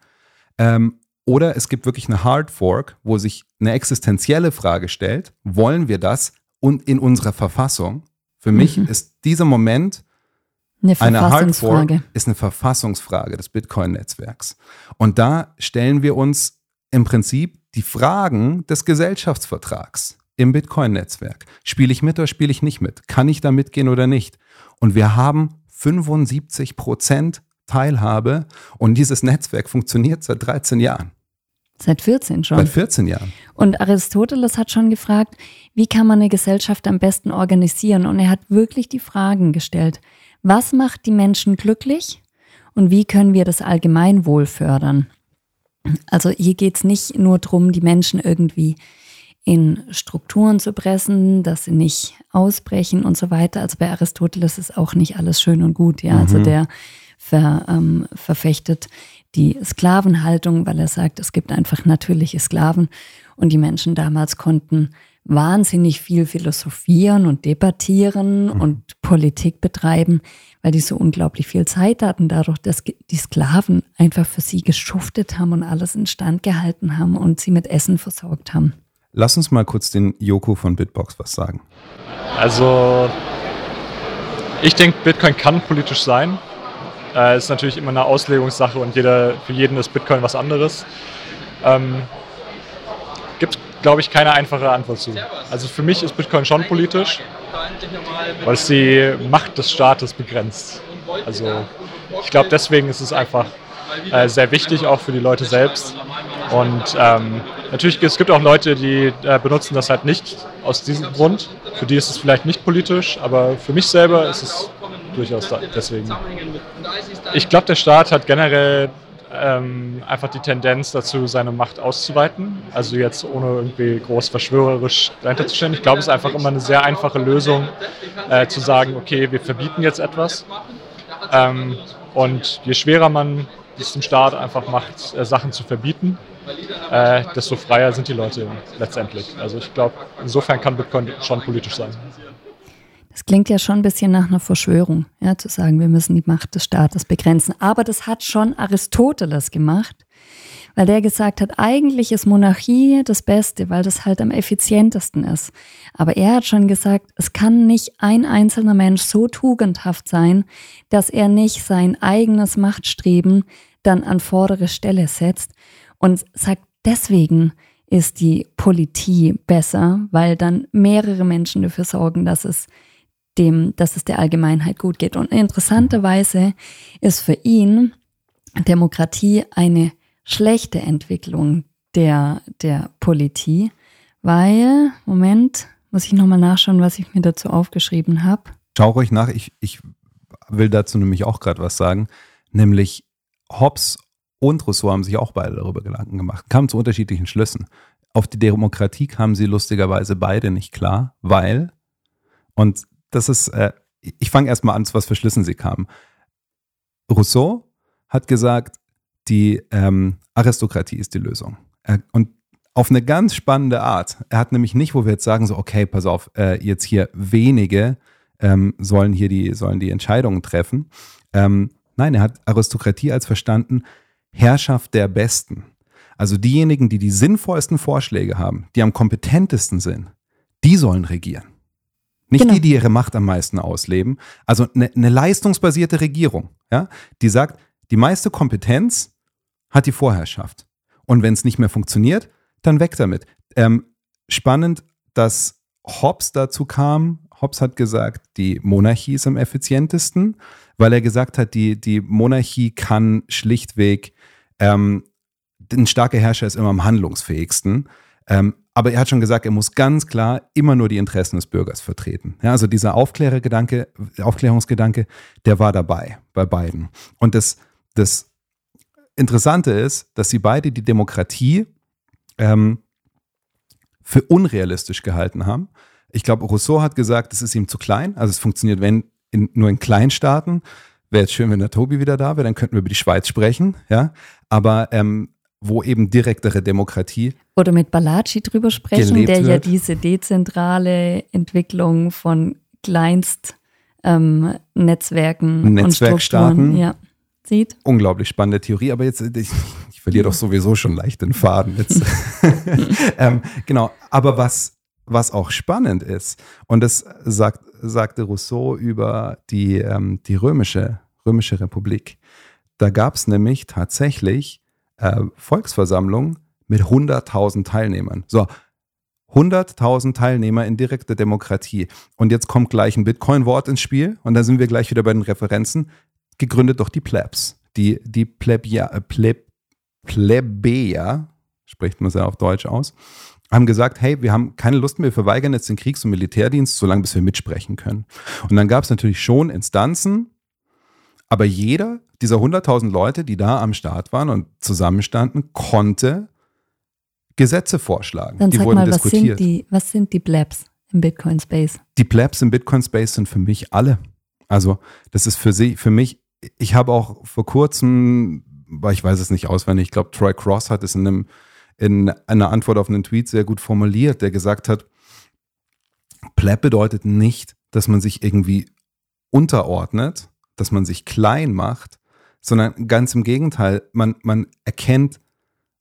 Ähm, oder es gibt wirklich eine Hard Fork, wo sich eine existenzielle Frage stellt, wollen wir das und in unserer Verfassung? Für mich Mhm. ist dieser Moment Eine eine Hard Fork ist eine Verfassungsfrage des Bitcoin-Netzwerks. Und da stellen wir uns im Prinzip die Fragen des Gesellschaftsvertrags im Bitcoin-Netzwerk. Spiele ich mit oder spiele ich nicht mit? Kann ich da mitgehen oder nicht? Und wir haben 75 Prozent Teilhabe und dieses Netzwerk funktioniert seit 13 Jahren, Seit 14 schon. seit 14 Jahren. Und Aristoteles hat schon gefragt, wie kann man eine Gesellschaft am besten organisieren? Und er hat wirklich die Fragen gestellt. Was macht die Menschen glücklich? Und wie können wir das Allgemeinwohl fördern? Also hier geht es nicht nur darum, die Menschen irgendwie in Strukturen zu pressen, dass sie nicht ausbrechen und so weiter. Also bei Aristoteles ist auch nicht alles schön und gut. Ja, also Mhm. der ver, ähm, verfechtet die Sklavenhaltung, weil er sagt, es gibt einfach natürliche Sklaven und die Menschen damals konnten wahnsinnig viel philosophieren und debattieren und Politik betreiben, weil die so unglaublich viel Zeit hatten, dadurch, dass die Sklaven einfach für sie geschuftet haben und alles instand gehalten haben und sie mit Essen versorgt haben. Lass uns mal kurz den Joko von Bitbox was sagen. Also Ich denke, Bitcoin kann politisch sein. Äh, ist natürlich immer eine Auslegungssache und jeder, für jeden ist Bitcoin was anderes. Ähm, glaube ich, keine einfache Antwort zu. Also für mich ist Bitcoin schon politisch, weil es die Macht des Staates begrenzt. Also ich glaube, deswegen ist es einfach äh, sehr wichtig, auch für die Leute selbst. Und ähm, natürlich, es gibt auch Leute, die äh, benutzen das halt nicht aus diesem Grund. Für die ist es vielleicht nicht politisch, aber für mich selber ist es durchaus da, deswegen. Ich glaube, der Staat hat generell ähm, einfach die Tendenz dazu, seine Macht auszuweiten. Also jetzt ohne irgendwie groß verschwörerisch dahinter zu stellen. Ich glaube, es ist einfach immer eine sehr einfache Lösung, äh, zu sagen, okay, wir verbieten jetzt etwas. Ähm, und je schwerer man es dem Staat einfach macht, äh, Sachen zu verbieten, äh, desto freier sind die Leute letztendlich. Also ich glaube, insofern kann Bitcoin schon politisch sein. Das klingt ja schon ein bisschen nach einer Verschwörung, ja, zu sagen, wir müssen die Macht des Staates begrenzen. Aber das hat schon Aristoteles gemacht, weil der gesagt hat, eigentlich ist Monarchie das Beste, weil das halt am effizientesten ist. Aber er hat schon gesagt, es kann nicht ein einzelner Mensch so tugendhaft sein, dass er nicht sein eigenes Machtstreben dann an vordere Stelle setzt und sagt, deswegen ist die Politie besser, weil dann mehrere Menschen dafür sorgen, dass es dem, dass es der Allgemeinheit gut geht. Und interessanterweise ist für ihn Demokratie eine schlechte Entwicklung der, der Politie, weil, Moment, muss ich nochmal nachschauen, was ich mir dazu aufgeschrieben habe. Schau ruhig nach, ich, ich will dazu nämlich auch gerade was sagen, nämlich Hobbes und Rousseau haben sich auch beide darüber Gedanken gemacht, kamen zu unterschiedlichen Schlüssen. Auf die Demokratie kamen sie lustigerweise beide nicht klar, weil, und das ist, äh, ich fange erstmal an, zu was für Schlüssen sie kamen. Rousseau hat gesagt, die ähm, Aristokratie ist die Lösung. Er, und auf eine ganz spannende Art. Er hat nämlich nicht, wo wir jetzt sagen, so, okay, pass auf, äh, jetzt hier wenige ähm, sollen hier die, sollen die Entscheidungen treffen. Ähm, nein, er hat Aristokratie als verstanden, Herrschaft der Besten. Also diejenigen, die die sinnvollsten Vorschläge haben, die am kompetentesten sind, die sollen regieren. Nicht Genau. die, die ihre Macht am meisten ausleben. Also eine, eine leistungsbasierte Regierung, ja, die sagt, die meiste Kompetenz hat die Vorherrschaft. Und wenn es nicht mehr funktioniert, dann weg damit. Ähm, spannend, dass Hobbes dazu kam. Hobbes hat gesagt, die Monarchie ist am effizientesten, weil er gesagt hat, die, die Monarchie kann schlichtweg, ähm, ein starker Herrscher ist immer am handlungsfähigsten. Ähm, aber er hat schon gesagt, er muss ganz klar immer nur die Interessen des Bürgers vertreten. Ja, also dieser Aufklärergedanke, Aufklärungsgedanke, der war dabei bei beiden. Und das, das Interessante ist, dass sie beide die Demokratie ähm, für unrealistisch gehalten haben. Ich glaube, Rousseau hat gesagt, es ist ihm zu klein. Also es funktioniert, wenn in, nur in Kleinstaaten. Wäre jetzt schön, wenn der Tobi wieder da wäre, dann könnten wir über die Schweiz sprechen. Ja, aber ähm, wo eben direktere Demokratie Oder mit Balaci drüber sprechen, der ja wird. diese dezentrale Entwicklung von Kleinst ähm, Netzwerken und Netzwerkstaaten. Strukturen ja, sieht. unglaublich spannende Theorie, aber jetzt, ich, ich verliere doch sowieso schon leicht den Faden jetzt. ähm, genau, aber was, was auch spannend ist, und das sagt, sagte Rousseau über die, ähm, die römische, römische Republik, da gab es nämlich tatsächlich äh, Volksversammlungen mit 100.000 Teilnehmern. So, 100.000 Teilnehmer in direkter Demokratie. Und jetzt kommt gleich ein Bitcoin-Wort ins Spiel und da sind wir gleich wieder bei den Referenzen. Gegründet durch die Plebs. Die, die Plebia, äh, Pleb, Plebejer, spricht man es ja auf Deutsch aus, haben gesagt, hey, wir haben keine Lust mehr, wir verweigern jetzt den Kriegs- und Militärdienst, solange bis wir mitsprechen können. Und dann gab es natürlich schon Instanzen, aber jeder dieser 100.000 Leute, die da am Start waren und zusammenstanden, konnte Gesetze vorschlagen. Dann die sag wurden mal, was sind diskutiert. die, was sind die Blabs im Bitcoin Space? die Plebs im Bitcoin Space sind für mich alle. Also, das ist für sie, für mich, ich habe auch vor kurzem, weil ich weiß es nicht auswendig, ich glaube, Troy Cross hat es in, einem, in einer Antwort auf einen Tweet sehr gut formuliert, der gesagt hat, Pleb bedeutet nicht, dass man sich irgendwie unterordnet, dass man sich klein macht, sondern ganz im Gegenteil, man, man erkennt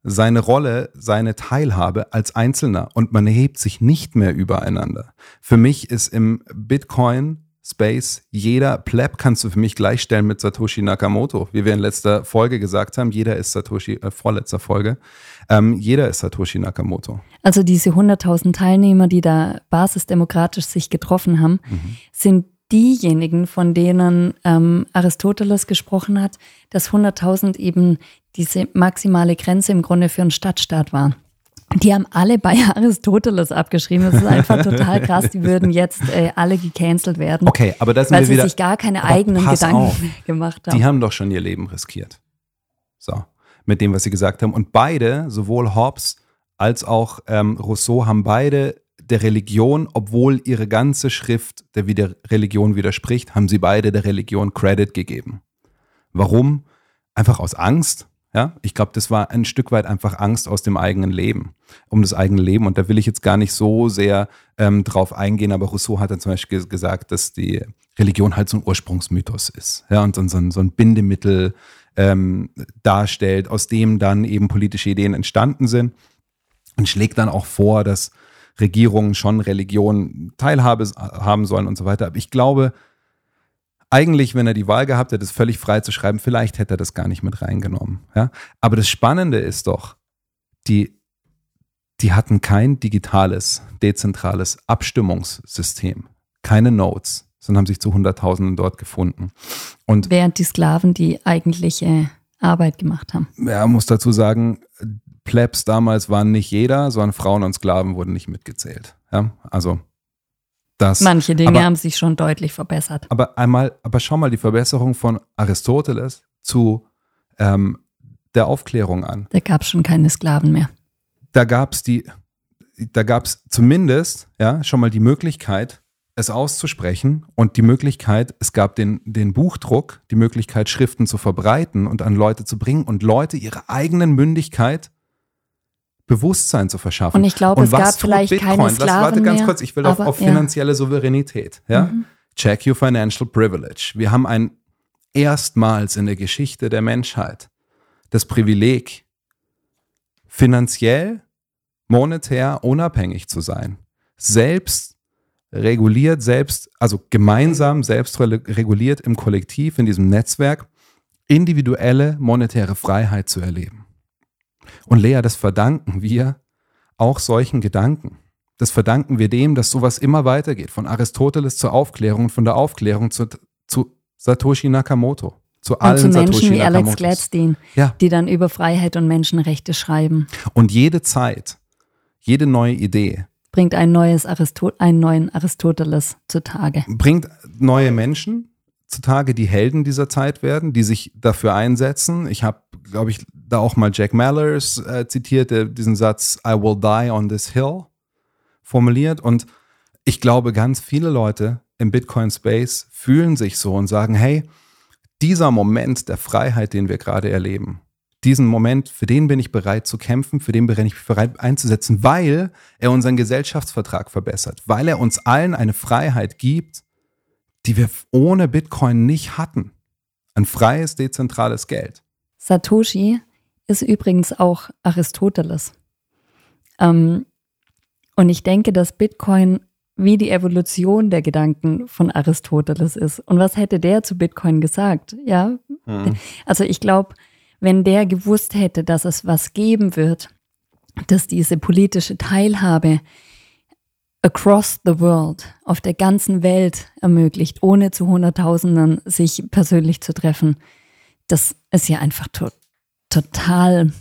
seine Rolle, seine Teilhabe als Einzelner und man erhebt sich nicht mehr übereinander. Für mich ist im Bitcoin Space, jeder Pleb kannst du für mich gleichstellen mit Satoshi Nakamoto. Wie wir in letzter Folge gesagt haben, jeder ist Satoshi, äh, vorletzter Folge, ähm, jeder ist Satoshi Nakamoto. Also diese 100.000 Teilnehmer, die da basisdemokratisch sich getroffen haben, Mhm. sind diejenigen, von denen ähm, Aristoteles gesprochen hat, dass 100.000 eben diese maximale Grenze im Grunde für einen Stadtstaat war. Die haben alle bei Aristoteles abgeschrieben. Das ist einfach total krass. Die würden jetzt äh, alle gecancelt werden. Okay, aber da sind weil wir sie wieder. sich gar keine eigenen Gedanken auf. gemacht haben. Die haben doch schon ihr Leben riskiert. So, mit dem, was sie gesagt haben. Und beide, sowohl Hobbes als auch ähm, Rousseau, haben beide der Religion, obwohl ihre ganze Schrift der wieder Religion widerspricht, haben sie beide der Religion Credit gegeben. Warum? Einfach aus Angst. Ja, ich glaube, das war ein Stück weit einfach Angst aus dem eigenen Leben, um das eigene Leben. Und da will ich jetzt gar nicht so sehr ähm, drauf eingehen, aber Rousseau hat dann zum Beispiel gesagt, dass die Religion halt so ein Ursprungsmythos ist. Ja, und so, ein, so ein Bindemittel ähm, darstellt, aus dem dann eben politische Ideen entstanden sind. Und schlägt dann auch vor, dass Regierungen schon Religion Teilhabe haben sollen und so weiter. Aber ich glaube, eigentlich, wenn er die Wahl gehabt hätte, es völlig frei zu schreiben, vielleicht hätte er das gar nicht mit reingenommen. Ja? Aber das Spannende ist doch, die, die hatten kein digitales, dezentrales Abstimmungssystem, keine Notes, sondern haben sich zu Hunderttausenden dort gefunden. Und Während die Sklaven die eigentliche Arbeit gemacht haben. er muss dazu sagen, Plebs damals waren nicht jeder, sondern Frauen und Sklaven wurden nicht mitgezählt. Ja? Also das. Manche Dinge aber, haben sich schon deutlich verbessert. aber einmal, aber schau mal die Verbesserung von Aristoteles zu ähm, der Aufklärung an. Da gab es schon keine Sklaven mehr. Da gab es die, da gab es zumindest ja schon mal die Möglichkeit, es auszusprechen und die Möglichkeit, es gab den, den Buchdruck, die Möglichkeit, Schriften zu verbreiten und an Leute zu bringen und Leute ihre eigenen Mündigkeit Bewusstsein zu verschaffen. Und ich glaube, es was gab vielleicht keine Lass- Sklaven Warte ganz mehr, kurz, ich will auf, aber- auf ja. finanzielle Souveränität. Ja? Mhm. Check your financial privilege. Wir haben ein erstmals in der Geschichte der Menschheit das Privileg, finanziell, monetär unabhängig zu sein. Selbst reguliert, selbst, also gemeinsam, selbst re- reguliert im Kollektiv, in diesem Netzwerk, individuelle monetäre Freiheit zu erleben. Und Lea, das verdanken wir auch solchen Gedanken. Das verdanken wir dem, dass sowas immer weitergeht, von Aristoteles zur Aufklärung und von der Aufklärung zu, zu Satoshi Nakamoto. Zu Und allen zu Menschen Satoshi wie Alex. Gladstein, Ja. die dann über Freiheit und Menschenrechte schreiben, Und jede Zeit, jede neue Idee bringt ein neues Aristo einen neuen Aristoteles zutage. bringt neue Menschen zutage, die Helden dieser Zeit werden, die sich dafür einsetzen. Ich habe, glaube ich, da auch mal Jack Mallers äh, zitiert, der diesen Satz I will die on this hill formuliert. Und ich glaube, ganz viele Leute im Bitcoin-Space fühlen sich so und sagen, hey, dieser Moment der Freiheit, den wir gerade erleben, diesen Moment, für den bin ich bereit zu kämpfen, für den bin ich bereit einzusetzen, weil er unseren Gesellschaftsvertrag verbessert, weil er uns allen eine Freiheit gibt, die wir ohne Bitcoin nicht hatten. Ein freies, dezentrales Geld. Satoshi ist übrigens auch Aristoteles. Ähm, und ich denke, dass Bitcoin wie die Evolution der Gedanken von Aristoteles ist. Und was hätte der zu Bitcoin gesagt? Ja, also ich glaube, wenn der gewusst hätte, dass es was geben wird, dass diese politische Teilhabe across the world, auf der ganzen Welt ermöglicht, ohne zu Hunderttausenden sich persönlich zu treffen, das ist ja einfach to total,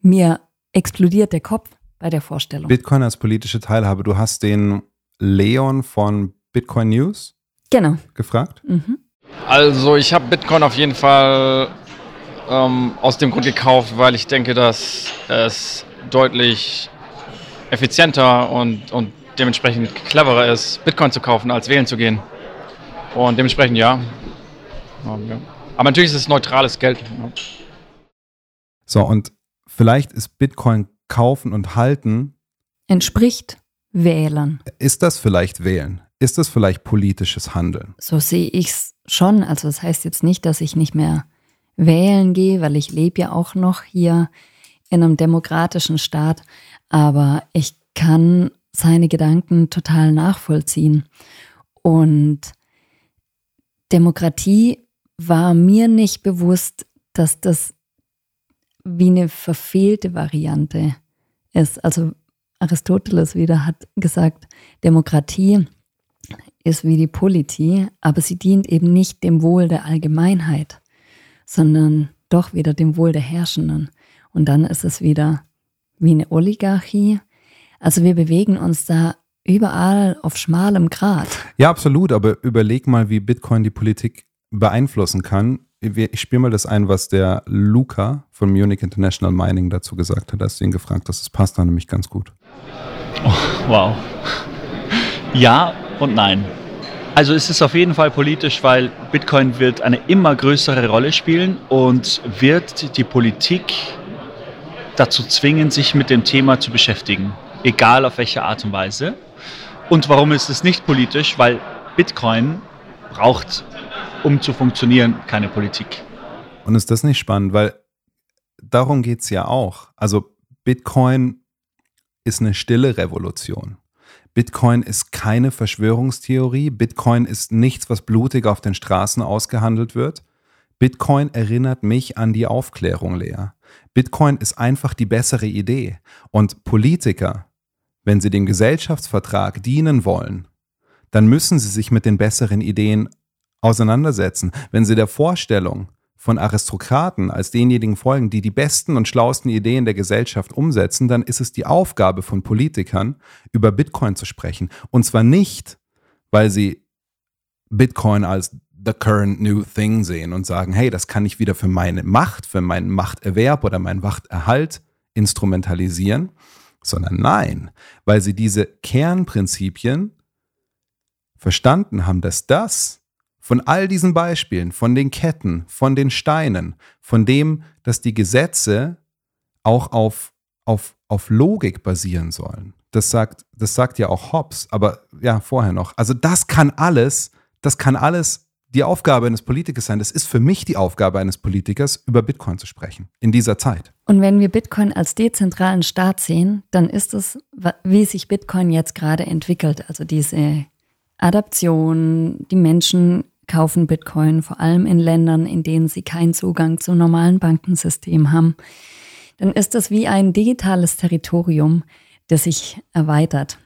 mir explodiert der Kopf bei der Vorstellung. Bitcoin als politische Teilhabe. Du hast den Leon von Bitcoin News genau. gefragt. Mhm. Also ich habe Bitcoin auf jeden Fall ähm, aus dem Grund gekauft, weil ich denke, dass es deutlich effizienter und, und dementsprechend cleverer ist, Bitcoin zu kaufen, als wählen zu gehen. Und dementsprechend ja. Aber natürlich ist es neutrales Geld. So, und vielleicht ist Bitcoin kaufen und halten, Entspricht Wählern. ist das vielleicht wählen? Ist das vielleicht politisches Handeln? So sehe ich es schon. Also das heißt jetzt nicht, dass ich nicht mehr wählen gehe, weil ich lebe ja auch noch hier in einem demokratischen Staat. Aber ich kann seine Gedanken total nachvollziehen. Und Demokratie war mir nicht bewusst, dass das wie eine verfehlte Variante ist. Also Aristoteles wieder hat gesagt, Demokratie ist wie die Politie, aber sie dient eben nicht dem Wohl der Allgemeinheit, sondern doch wieder dem Wohl der Herrschenden. Und dann ist es wieder wie eine Oligarchie. Also wir bewegen uns da überall auf schmalem Grat. Ja, absolut, aber überleg mal, wie Bitcoin die Politik beeinflussen kann. Ich spiele mal das ein, was der Luca von Munich International Mining dazu gesagt hat, als du ihn gefragt hast. Das passt da nämlich ganz gut. Oh, wow. Ja und nein. Also es ist auf jeden Fall politisch, weil Bitcoin wird eine immer größere Rolle spielen und wird die Politik dazu zwingen, sich mit dem Thema zu beschäftigen, egal auf welche Art und Weise. Und warum ist es nicht politisch? Weil Bitcoin braucht, um zu funktionieren, keine Politik. Und ist das nicht spannend? Weil darum geht es ja auch. Also Bitcoin ist eine stille Revolution. Bitcoin ist keine Verschwörungstheorie. Bitcoin ist nichts, was blutig auf den Straßen ausgehandelt wird. Bitcoin erinnert mich an die Aufklärung, Lea. Bitcoin ist einfach die bessere Idee. Und Politiker, wenn sie dem Gesellschaftsvertrag dienen wollen, dann müssen sie sich mit den besseren Ideen auseinandersetzen. Wenn sie der Vorstellung von Aristokraten als denjenigen folgen, die die besten und schlauesten Ideen der Gesellschaft umsetzen, dann ist es die Aufgabe von Politikern, über Bitcoin zu sprechen. Und zwar nicht, weil sie Bitcoin als the current new thing sehen und sagen, hey, das kann ich wieder für meine Macht, für meinen Machterwerb oder meinen Machterhalt instrumentalisieren, sondern nein, weil sie diese Kernprinzipien verstanden haben, dass das von all diesen Beispielen, von den Ketten, von den Steinen, von dem, dass die Gesetze auch auf, auf, auf Logik basieren sollen. Das sagt, das sagt ja auch Hobbes, aber ja, vorher noch. Also das kann alles, das kann alles die Aufgabe eines Politikers sein. Das ist für mich die Aufgabe eines Politikers, über Bitcoin zu sprechen in dieser Zeit. Und wenn wir Bitcoin als dezentralen Staat sehen, dann ist es, wie sich Bitcoin jetzt gerade entwickelt. Also diese Adaption, die Menschen kaufen Bitcoin, vor allem in Ländern, in denen sie keinen Zugang zum normalen Bankensystem haben. Dann ist das wie ein digitales Territorium, das sich erweitert.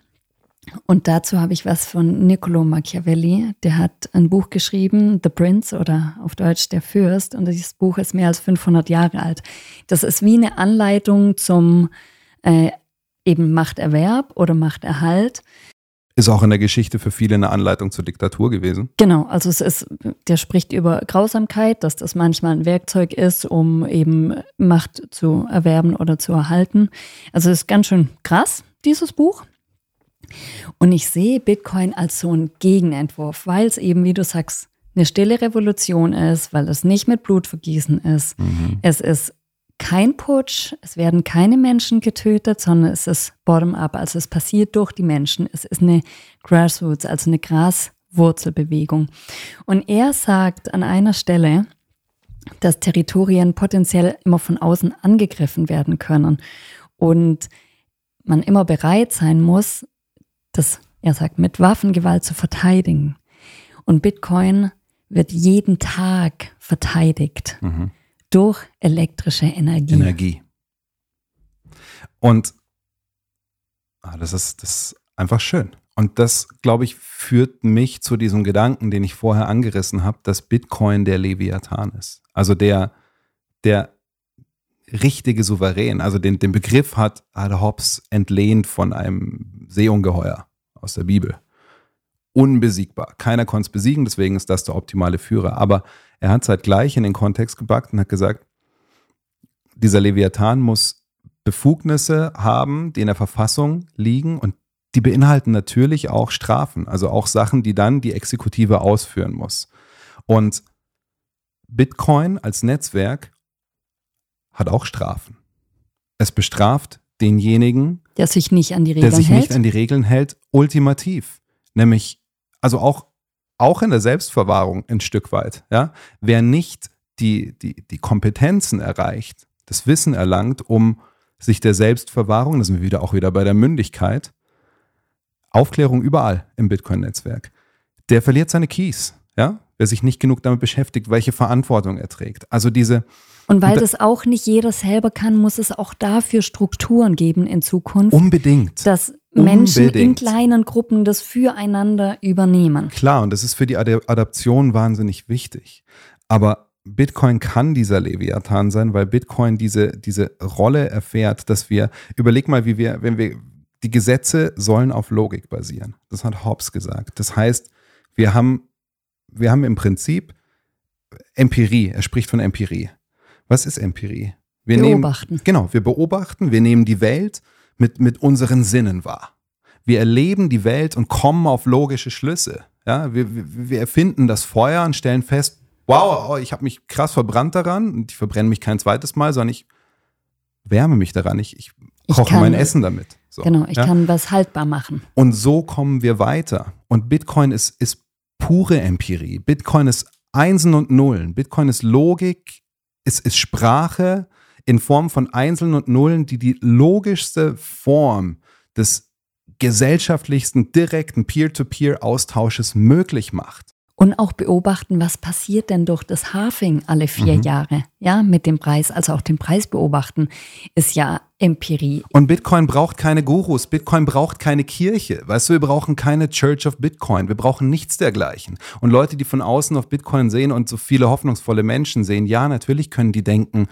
Und dazu habe ich was von Niccolo Machiavelli. Der hat ein Buch geschrieben, The Prince oder auf Deutsch Der Fürst. Und dieses Buch ist mehr als 500 Jahre alt. Das ist wie eine Anleitung zum äh, eben Machterwerb oder Machterhalt. Ist auch in der Geschichte für viele eine Anleitung zur Diktatur gewesen. Genau, also es ist, der spricht über Grausamkeit, dass das manchmal ein Werkzeug ist, um eben Macht zu erwerben oder zu erhalten. Also es ist ganz schön krass, dieses Buch. Und ich sehe Bitcoin als so einen Gegenentwurf, weil es eben, wie du sagst, eine stille Revolution ist, weil es nicht mit Blutvergießen ist. Mhm. Es ist kein Putsch, es werden keine Menschen getötet, sondern es ist bottom-up, also es passiert durch die Menschen. Es ist eine Grassroots, also eine Graswurzelbewegung. Und er sagt an einer Stelle, dass Territorien potenziell immer von außen angegriffen werden können und man immer bereit sein muss, das, er sagt, mit Waffengewalt zu verteidigen. Und Bitcoin wird jeden Tag verteidigt mhm. durch elektrische Energie. Energie. Und ah, das, ist, das ist einfach schön. Und das, glaube ich, führt mich zu diesem Gedanken, den ich vorher angerissen habe, dass Bitcoin der Leviathan ist. Also der, der richtige Souverän. Also den, den Begriff hat Ada Hobbes entlehnt von einem Seeungeheuer aus der Bibel. Unbesiegbar. Keiner konnte es besiegen, deswegen ist das der optimale Führer. Aber er hat es halt gleich in den Kontext gepackt und hat gesagt, dieser Leviathan muss Befugnisse haben, die in der Verfassung liegen und die beinhalten natürlich auch Strafen, also auch Sachen, die dann die Exekutive ausführen muss. Und Bitcoin als Netzwerk hat auch Strafen. Es bestraft denjenigen, der sich nicht an die Regeln hält. Der sich hält. nicht an die Regeln hält, ultimativ. Nämlich, also auch, auch in der Selbstverwahrung ein Stück weit. Ja? Wer nicht die, die, die Kompetenzen erreicht, das Wissen erlangt, um sich der Selbstverwahrung, da sind wir wieder auch wieder bei der Mündigkeit, Aufklärung überall im Bitcoin-Netzwerk, der verliert seine Keys. Ja? wer sich nicht genug damit beschäftigt, welche Verantwortung er trägt. Also diese. Und weil da- das auch nicht jeder selber kann, muss es auch dafür Strukturen geben in Zukunft. Unbedingt. Dass Menschen in Unbedingt. kleinen Gruppen das füreinander übernehmen. Klar, und das ist für die Ad Adaption wahnsinnig wichtig. Aber Bitcoin kann dieser Leviathan sein, weil Bitcoin diese, diese Rolle erfährt, dass wir, überleg mal, wie wir, wenn wir, die Gesetze sollen auf Logik basieren. Das hat Hobbes gesagt. Das heißt, wir haben, wir haben im Prinzip Empirie. Er spricht von Empirie. Was ist Empirie? Wir Beobachten. Nehmen, genau, wir beobachten, wir nehmen die Welt mit, mit unseren Sinnen wahr. Wir erleben die Welt und kommen auf logische Schlüsse. Ja, wir, wir, erfinden das Feuer und stellen fest, wow, oh, ich habe mich krass verbrannt daran und ich verbrenne mich kein zweites Mal, sondern ich wärme mich daran. Ich, ich Ich koche kann- mein Essen damit. So, genau, ich ja? kann was haltbar machen. Und so kommen wir weiter. Und Bitcoin ist, ist pure Empirie. Bitcoin ist Einsen und Nullen. Bitcoin ist Logik, ist, ist Sprache in Form von Einseln und Nullen, die die logischste Form des gesellschaftlichsten, direkten Peer-to-Peer-Austausches möglich macht. Und auch beobachten, was passiert denn durch das Halving alle vier Mhm. Jahre, ja, mit dem Preis, also auch den Preis beobachten, ist ja Empirie. Und Bitcoin braucht keine Gurus, Bitcoin braucht keine Kirche. Weißt du, wir brauchen keine Church of Bitcoin, wir brauchen nichts dergleichen. Und Leute, die von außen auf Bitcoin sehen und so viele hoffnungsvolle Menschen sehen, ja, natürlich können die denken,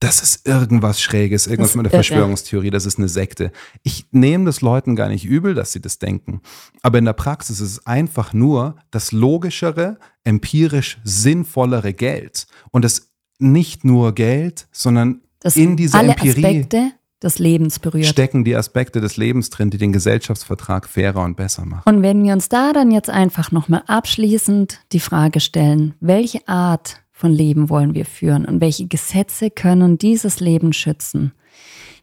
das ist irgendwas Schräges, irgendwas mit einer irre. Verschwörungstheorie, das ist eine Sekte. Ich nehme das Leuten gar nicht übel, dass sie das denken. Aber in der Praxis ist es einfach nur das logischere, empirisch sinnvollere Geld. Und das nicht nur Geld, sondern Das in dieser alle Empirie Aspekte des Lebens berührt. stecken die Aspekte des Lebens drin, die den Gesellschaftsvertrag fairer und besser machen. Und wenn wir uns da dann jetzt einfach nochmal abschließend die Frage stellen, welche Art von Leben wollen wir führen und welche Gesetze können dieses Leben schützen,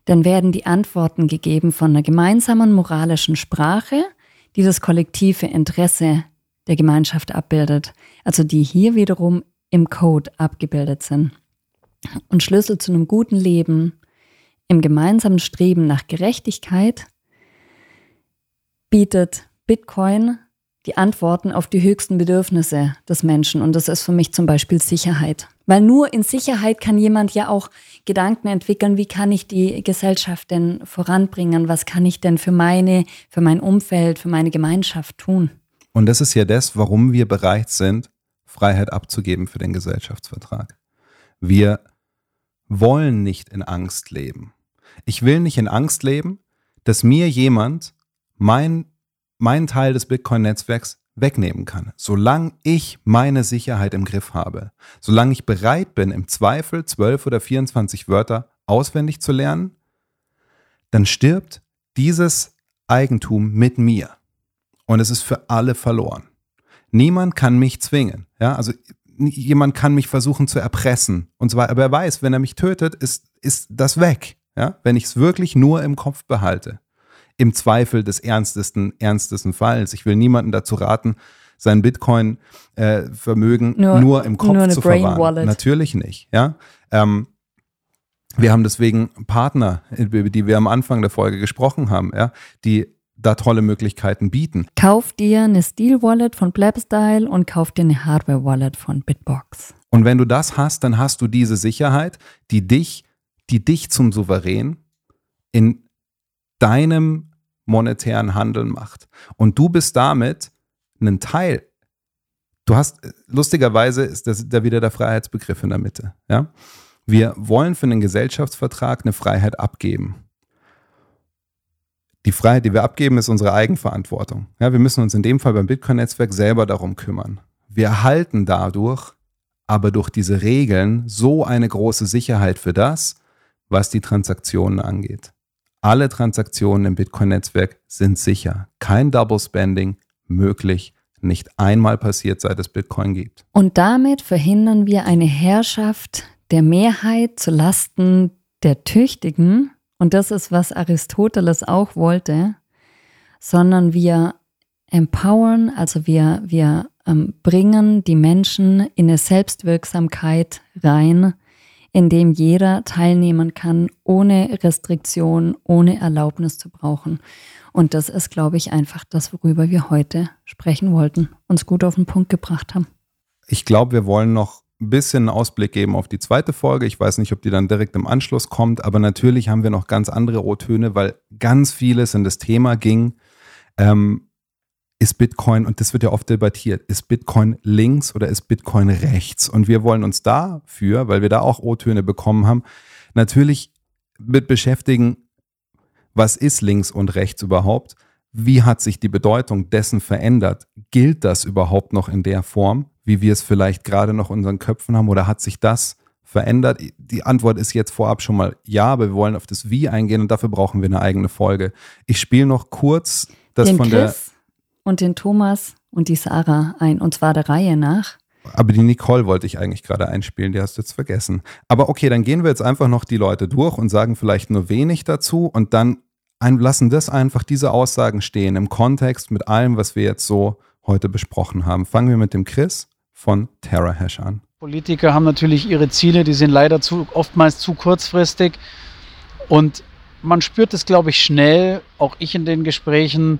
dann werden die Antworten gegeben von einer gemeinsamen moralischen Sprache, die das kollektive Interesse der Gemeinschaft abbildet, also die hier wiederum im Code abgebildet sind. Und Schlüssel zu einem guten Leben im gemeinsamen Streben nach Gerechtigkeit bietet Bitcoin die Antworten auf die höchsten Bedürfnisse des Menschen. Und das ist für mich zum Beispiel Sicherheit. Weil nur in Sicherheit kann jemand ja auch Gedanken entwickeln, wie kann ich die Gesellschaft denn voranbringen? Was kann ich denn für meine, für mein Umfeld, für meine Gemeinschaft tun? Und das ist ja das, warum wir bereit sind, Freiheit abzugeben für den Gesellschaftsvertrag. Wir wollen nicht in Angst leben. Ich will nicht in Angst leben, dass mir jemand mein, meinen Teil des Bitcoin-Netzwerks wegnehmen kann. Solange ich meine Sicherheit im Griff habe, solange ich bereit bin, im Zweifel 12 oder 24 Wörter auswendig zu lernen, dann stirbt dieses Eigentum mit mir. Und es ist für alle verloren. Niemand kann mich zwingen. Ja, also jemand kann mich versuchen zu erpressen und so. Aber er weiß, wenn er mich tötet, ist, ist das weg. Ja, wenn ich es wirklich nur im Kopf behalte. Im Zweifel des ernstesten, ernstesten Falls. Ich will niemanden dazu raten, sein Bitcoin-Vermögen Nur- nur, im Kopf nur eine zu Brain verwahren. Wallet. Natürlich nicht. Ja, ähm, wir haben deswegen Partner, über die wir am Anfang der Folge gesprochen haben, ja, die da tolle Möglichkeiten bieten. Kauf dir eine Steel Wallet von Blabstyle und kauf dir eine Hardware Wallet von Bitbox. Und wenn du das hast, dann hast du diese Sicherheit, die dich, die dich zum Souverän in deinem monetären Handeln macht. Und du bist damit ein Teil. Du hast, lustigerweise ist das da wieder der Freiheitsbegriff in der Mitte. Ja? Wir wollen für einen Gesellschaftsvertrag eine Freiheit abgeben. Die Freiheit, die wir abgeben, ist unsere Eigenverantwortung. Ja, wir müssen uns in dem Fall beim Bitcoin-Netzwerk selber darum kümmern. Wir erhalten dadurch aber durch diese Regeln so eine große Sicherheit für das, was die Transaktionen angeht. Alle Transaktionen im Bitcoin-Netzwerk sind sicher. Kein Double Spending möglich. Nicht einmal passiert, seit es Bitcoin gibt. Und damit verhindern wir eine Herrschaft der Mehrheit zu Lasten der Tüchtigen. Und das ist, was Aristoteles auch wollte, sondern wir empowern, also wir, wir ähm, bringen die Menschen in eine Selbstwirksamkeit rein, in dem jeder teilnehmen kann, ohne Restriktion, ohne Erlaubnis zu brauchen. Und das ist, glaube ich, einfach das, worüber wir heute sprechen wollten, uns gut auf den Punkt gebracht haben. Ich glaube, wir wollen noch ein bisschen Ausblick geben auf die zweite Folge. Ich weiß nicht, ob die dann direkt im Anschluss kommt, aber natürlich haben wir noch ganz andere O-Töne, weil ganz vieles in das Thema ging. Ähm, ist Bitcoin, und das wird ja oft debattiert, ist Bitcoin links oder ist Bitcoin rechts? Und wir wollen uns dafür, weil wir da auch O-Töne bekommen haben, natürlich mit beschäftigen, was ist links und rechts überhaupt? Wie hat sich die Bedeutung dessen verändert? Gilt das überhaupt noch in der Form, wie wir es vielleicht gerade noch in unseren Köpfen haben, oder hat sich das verändert? Die Antwort ist jetzt vorab schon mal ja, aber wir wollen auf das Wie eingehen und dafür brauchen wir eine eigene Folge. Ich spiele noch kurz das den von Chris der. Und den Thomas und die Sarah ein, und zwar der Reihe nach. Aber die Nicole wollte ich eigentlich gerade einspielen, die hast du jetzt vergessen. Aber okay, dann gehen wir jetzt einfach noch die Leute durch und sagen vielleicht nur wenig dazu und dann ein, lassen das einfach, diese Aussagen stehen im Kontext mit allem, was wir jetzt so heute besprochen haben. Fangen wir mit dem Chris von TerraHash an. Politiker haben natürlich ihre Ziele, die sind leider zu, oftmals zu kurzfristig. Und man spürt es, glaube ich, schnell, auch ich in den Gesprächen,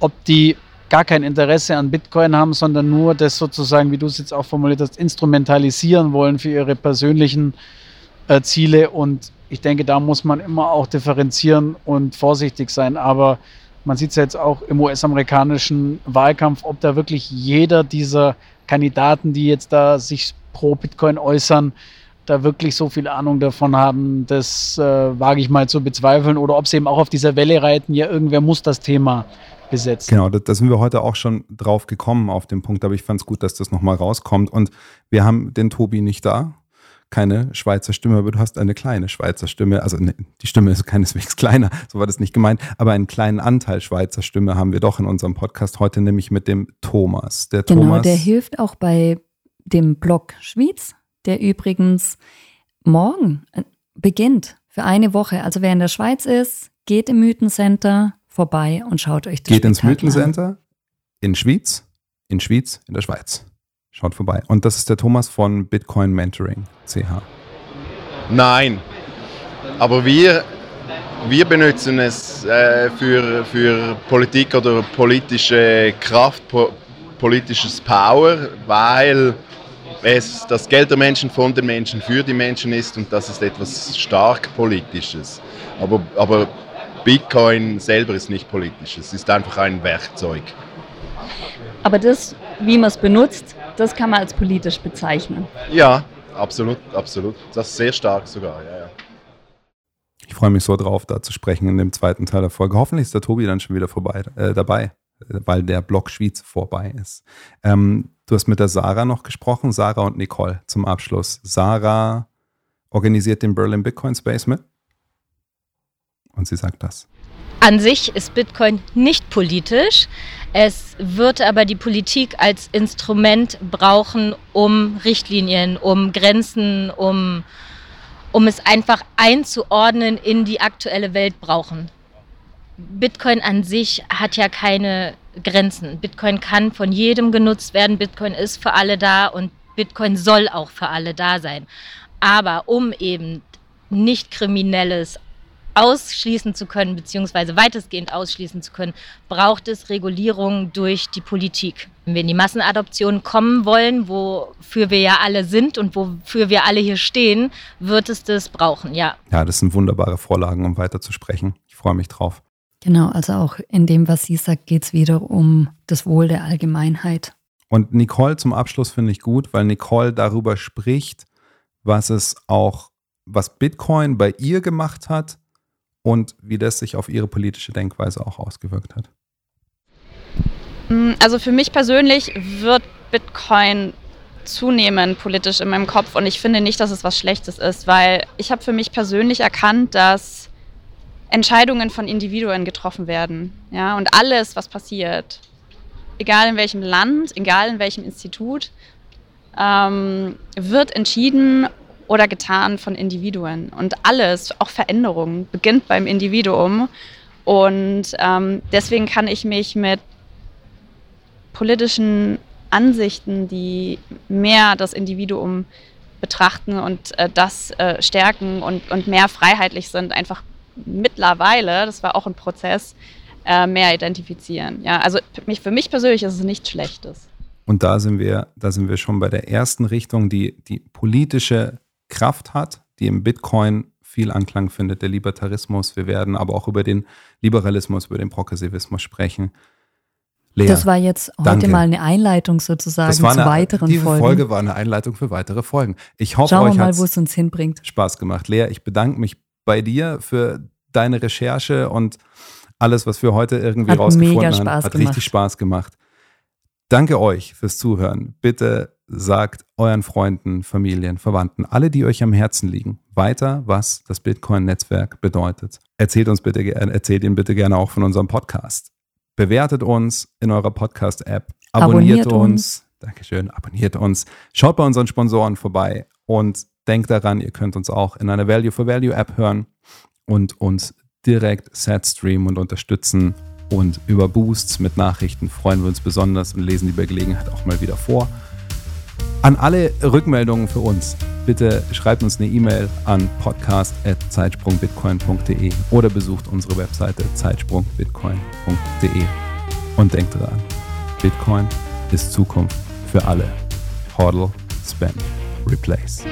ob die gar kein Interesse an Bitcoin haben, sondern nur das sozusagen, wie du es jetzt auch formuliert hast, instrumentalisieren wollen für ihre persönlichen äh, Ziele. Und ich denke, da muss man immer auch differenzieren und vorsichtig sein. Aber man sieht es ja jetzt auch im US-amerikanischen Wahlkampf, ob da wirklich jeder dieser Kandidaten, die jetzt da sich pro Bitcoin äußern, da wirklich so viel Ahnung davon haben, das äh, wage ich mal zu bezweifeln. Oder ob sie eben auch auf dieser Welle reiten, ja, irgendwer muss das Thema besetzen. Genau, da, da sind wir heute auch schon drauf gekommen auf den Punkt, aber ich fand es gut, dass das nochmal rauskommt. Und wir haben den Tobi nicht da. Keine Schweizer Stimme, aber du hast eine kleine Schweizer Stimme. Also ne, die Stimme ist keineswegs kleiner, so war das nicht gemeint. Aber einen kleinen Anteil Schweizer Stimme haben wir doch in unserem Podcast heute, nämlich mit dem Thomas. Der Genau, Thomas, der hilft auch bei dem Blog Schwyz, der übrigens morgen äh, beginnt für eine Woche. Also wer in der Schweiz ist, geht im Mythencenter vorbei und schaut euch das geht ins Spektakel an. Mythencenter in Schwyz, in Schwyz, in der Schweiz. Schaut vorbei. Und das ist der Thomas von Bitcoin Mentoring CH. Nein, aber wir, wir benutzen es äh, für, für Politik oder politische Kraft, po, politisches Power, weil es das Geld der Menschen von den Menschen für die Menschen ist und das ist etwas stark Politisches. Aber, aber Bitcoin selber ist nicht politisch, es ist einfach ein Werkzeug. Aber das, wie man es benutzt, das kann man als politisch bezeichnen. Ja, absolut, absolut. Das ist sehr stark sogar, ja, ja. Ich freue mich so drauf, da zu sprechen in dem zweiten Teil der Folge. Hoffentlich ist der Tobi dann schon wieder vorbei, äh, dabei, weil der Blog Schwyz vorbei ist. Ähm, du hast mit der Sarah noch gesprochen, Sarah und Nicole zum Abschluss. Sarah organisiert den Berlin Bitcoin Space mit. Und sie sagt das. An sich ist Bitcoin nicht politisch. Es wird aber die Politik als Instrument brauchen, um Richtlinien, um Grenzen, um, um es einfach einzuordnen in die aktuelle Welt brauchen. Bitcoin an sich hat ja keine Grenzen. Bitcoin kann von jedem genutzt werden. Bitcoin ist für alle da und Bitcoin soll auch für alle da sein. Aber um eben nicht kriminelles ausschließen zu können, beziehungsweise weitestgehend ausschließen zu können, braucht es Regulierung durch die Politik. Wenn wir in die Massenadoption kommen wollen, wofür wir ja alle sind und wofür wir alle hier stehen, wird es das brauchen, ja. Ja, das sind wunderbare Vorlagen, um weiter zu sprechen. Ich freue mich drauf. Genau, also auch in dem, was sie sagt, geht es wieder um das Wohl der Allgemeinheit. Und Nicole zum Abschluss finde ich gut, weil Nicole darüber spricht, was es auch, was Bitcoin bei ihr gemacht hat und wie das sich auf ihre politische Denkweise auch ausgewirkt hat. Mm, Also für mich persönlich wird Bitcoin zunehmend politisch in meinem Kopf und ich finde nicht, dass es was Schlechtes ist, weil ich habe für mich persönlich erkannt, dass Entscheidungen von Individuen getroffen werden. Ja, und alles, was passiert, egal in welchem Land, egal in welchem Institut, ähm, wird entschieden oder getan von Individuen. Und alles, auch Veränderung, beginnt beim Individuum. Und ähm, deswegen kann ich mich mit politischen Ansichten, die mehr das Individuum betrachten und äh, das äh, stärken und, und mehr freiheitlich sind, einfach mittlerweile, das war auch ein Prozess, äh, mehr identifizieren. Ja, also mich, für mich persönlich ist es nichts Schlechtes. Und da sind wir, da sind wir schon bei der ersten Richtung, die die politische Kraft hat, die im Bitcoin viel Anklang findet, der Libertarismus. Wir werden aber auch über den Liberalismus, über den Progressivismus sprechen. Lea, das war jetzt heute danke. mal eine Einleitung sozusagen das war zu eine, weiteren diese Folgen. Folge war eine Einleitung für weitere Folgen. Ich hoffe, Schauen wir euch mal, hat wo es uns hinbringt. Spaß gemacht. Lea, ich bedanke mich bei dir für deine Recherche und alles, was wir heute irgendwie Hat rausgefunden mega haben. Spaß Hat gemacht. richtig Spaß gemacht. Danke euch fürs Zuhören. Bitte sagt euren Freunden, Familien, Verwandten, alle, die euch am Herzen liegen, weiter, was das Bitcoin-Netzwerk bedeutet. Erzählt uns bitte, gerne- erzählt ihnen bitte gerne auch von unserem Podcast. Bewertet uns in eurer Podcast-App. Abonniert, Abonniert uns. uns. Dankeschön. Abonniert uns. Schaut bei unseren Sponsoren vorbei und denkt daran, ihr könnt uns auch in einer Value for Value App hören und uns direkt set streamen und unterstützen. Und über Boosts mit Nachrichten freuen wir uns besonders und lesen die bei Gelegenheit auch mal wieder vor. An alle Rückmeldungen für uns, bitte schreibt uns eine E-Mail an podcast.zeitsprungbitcoin.de oder besucht unsere Webseite zeitsprungbitcoin.de. Und denkt daran, Bitcoin ist Zukunft für alle. Hodl, Spend, Replace.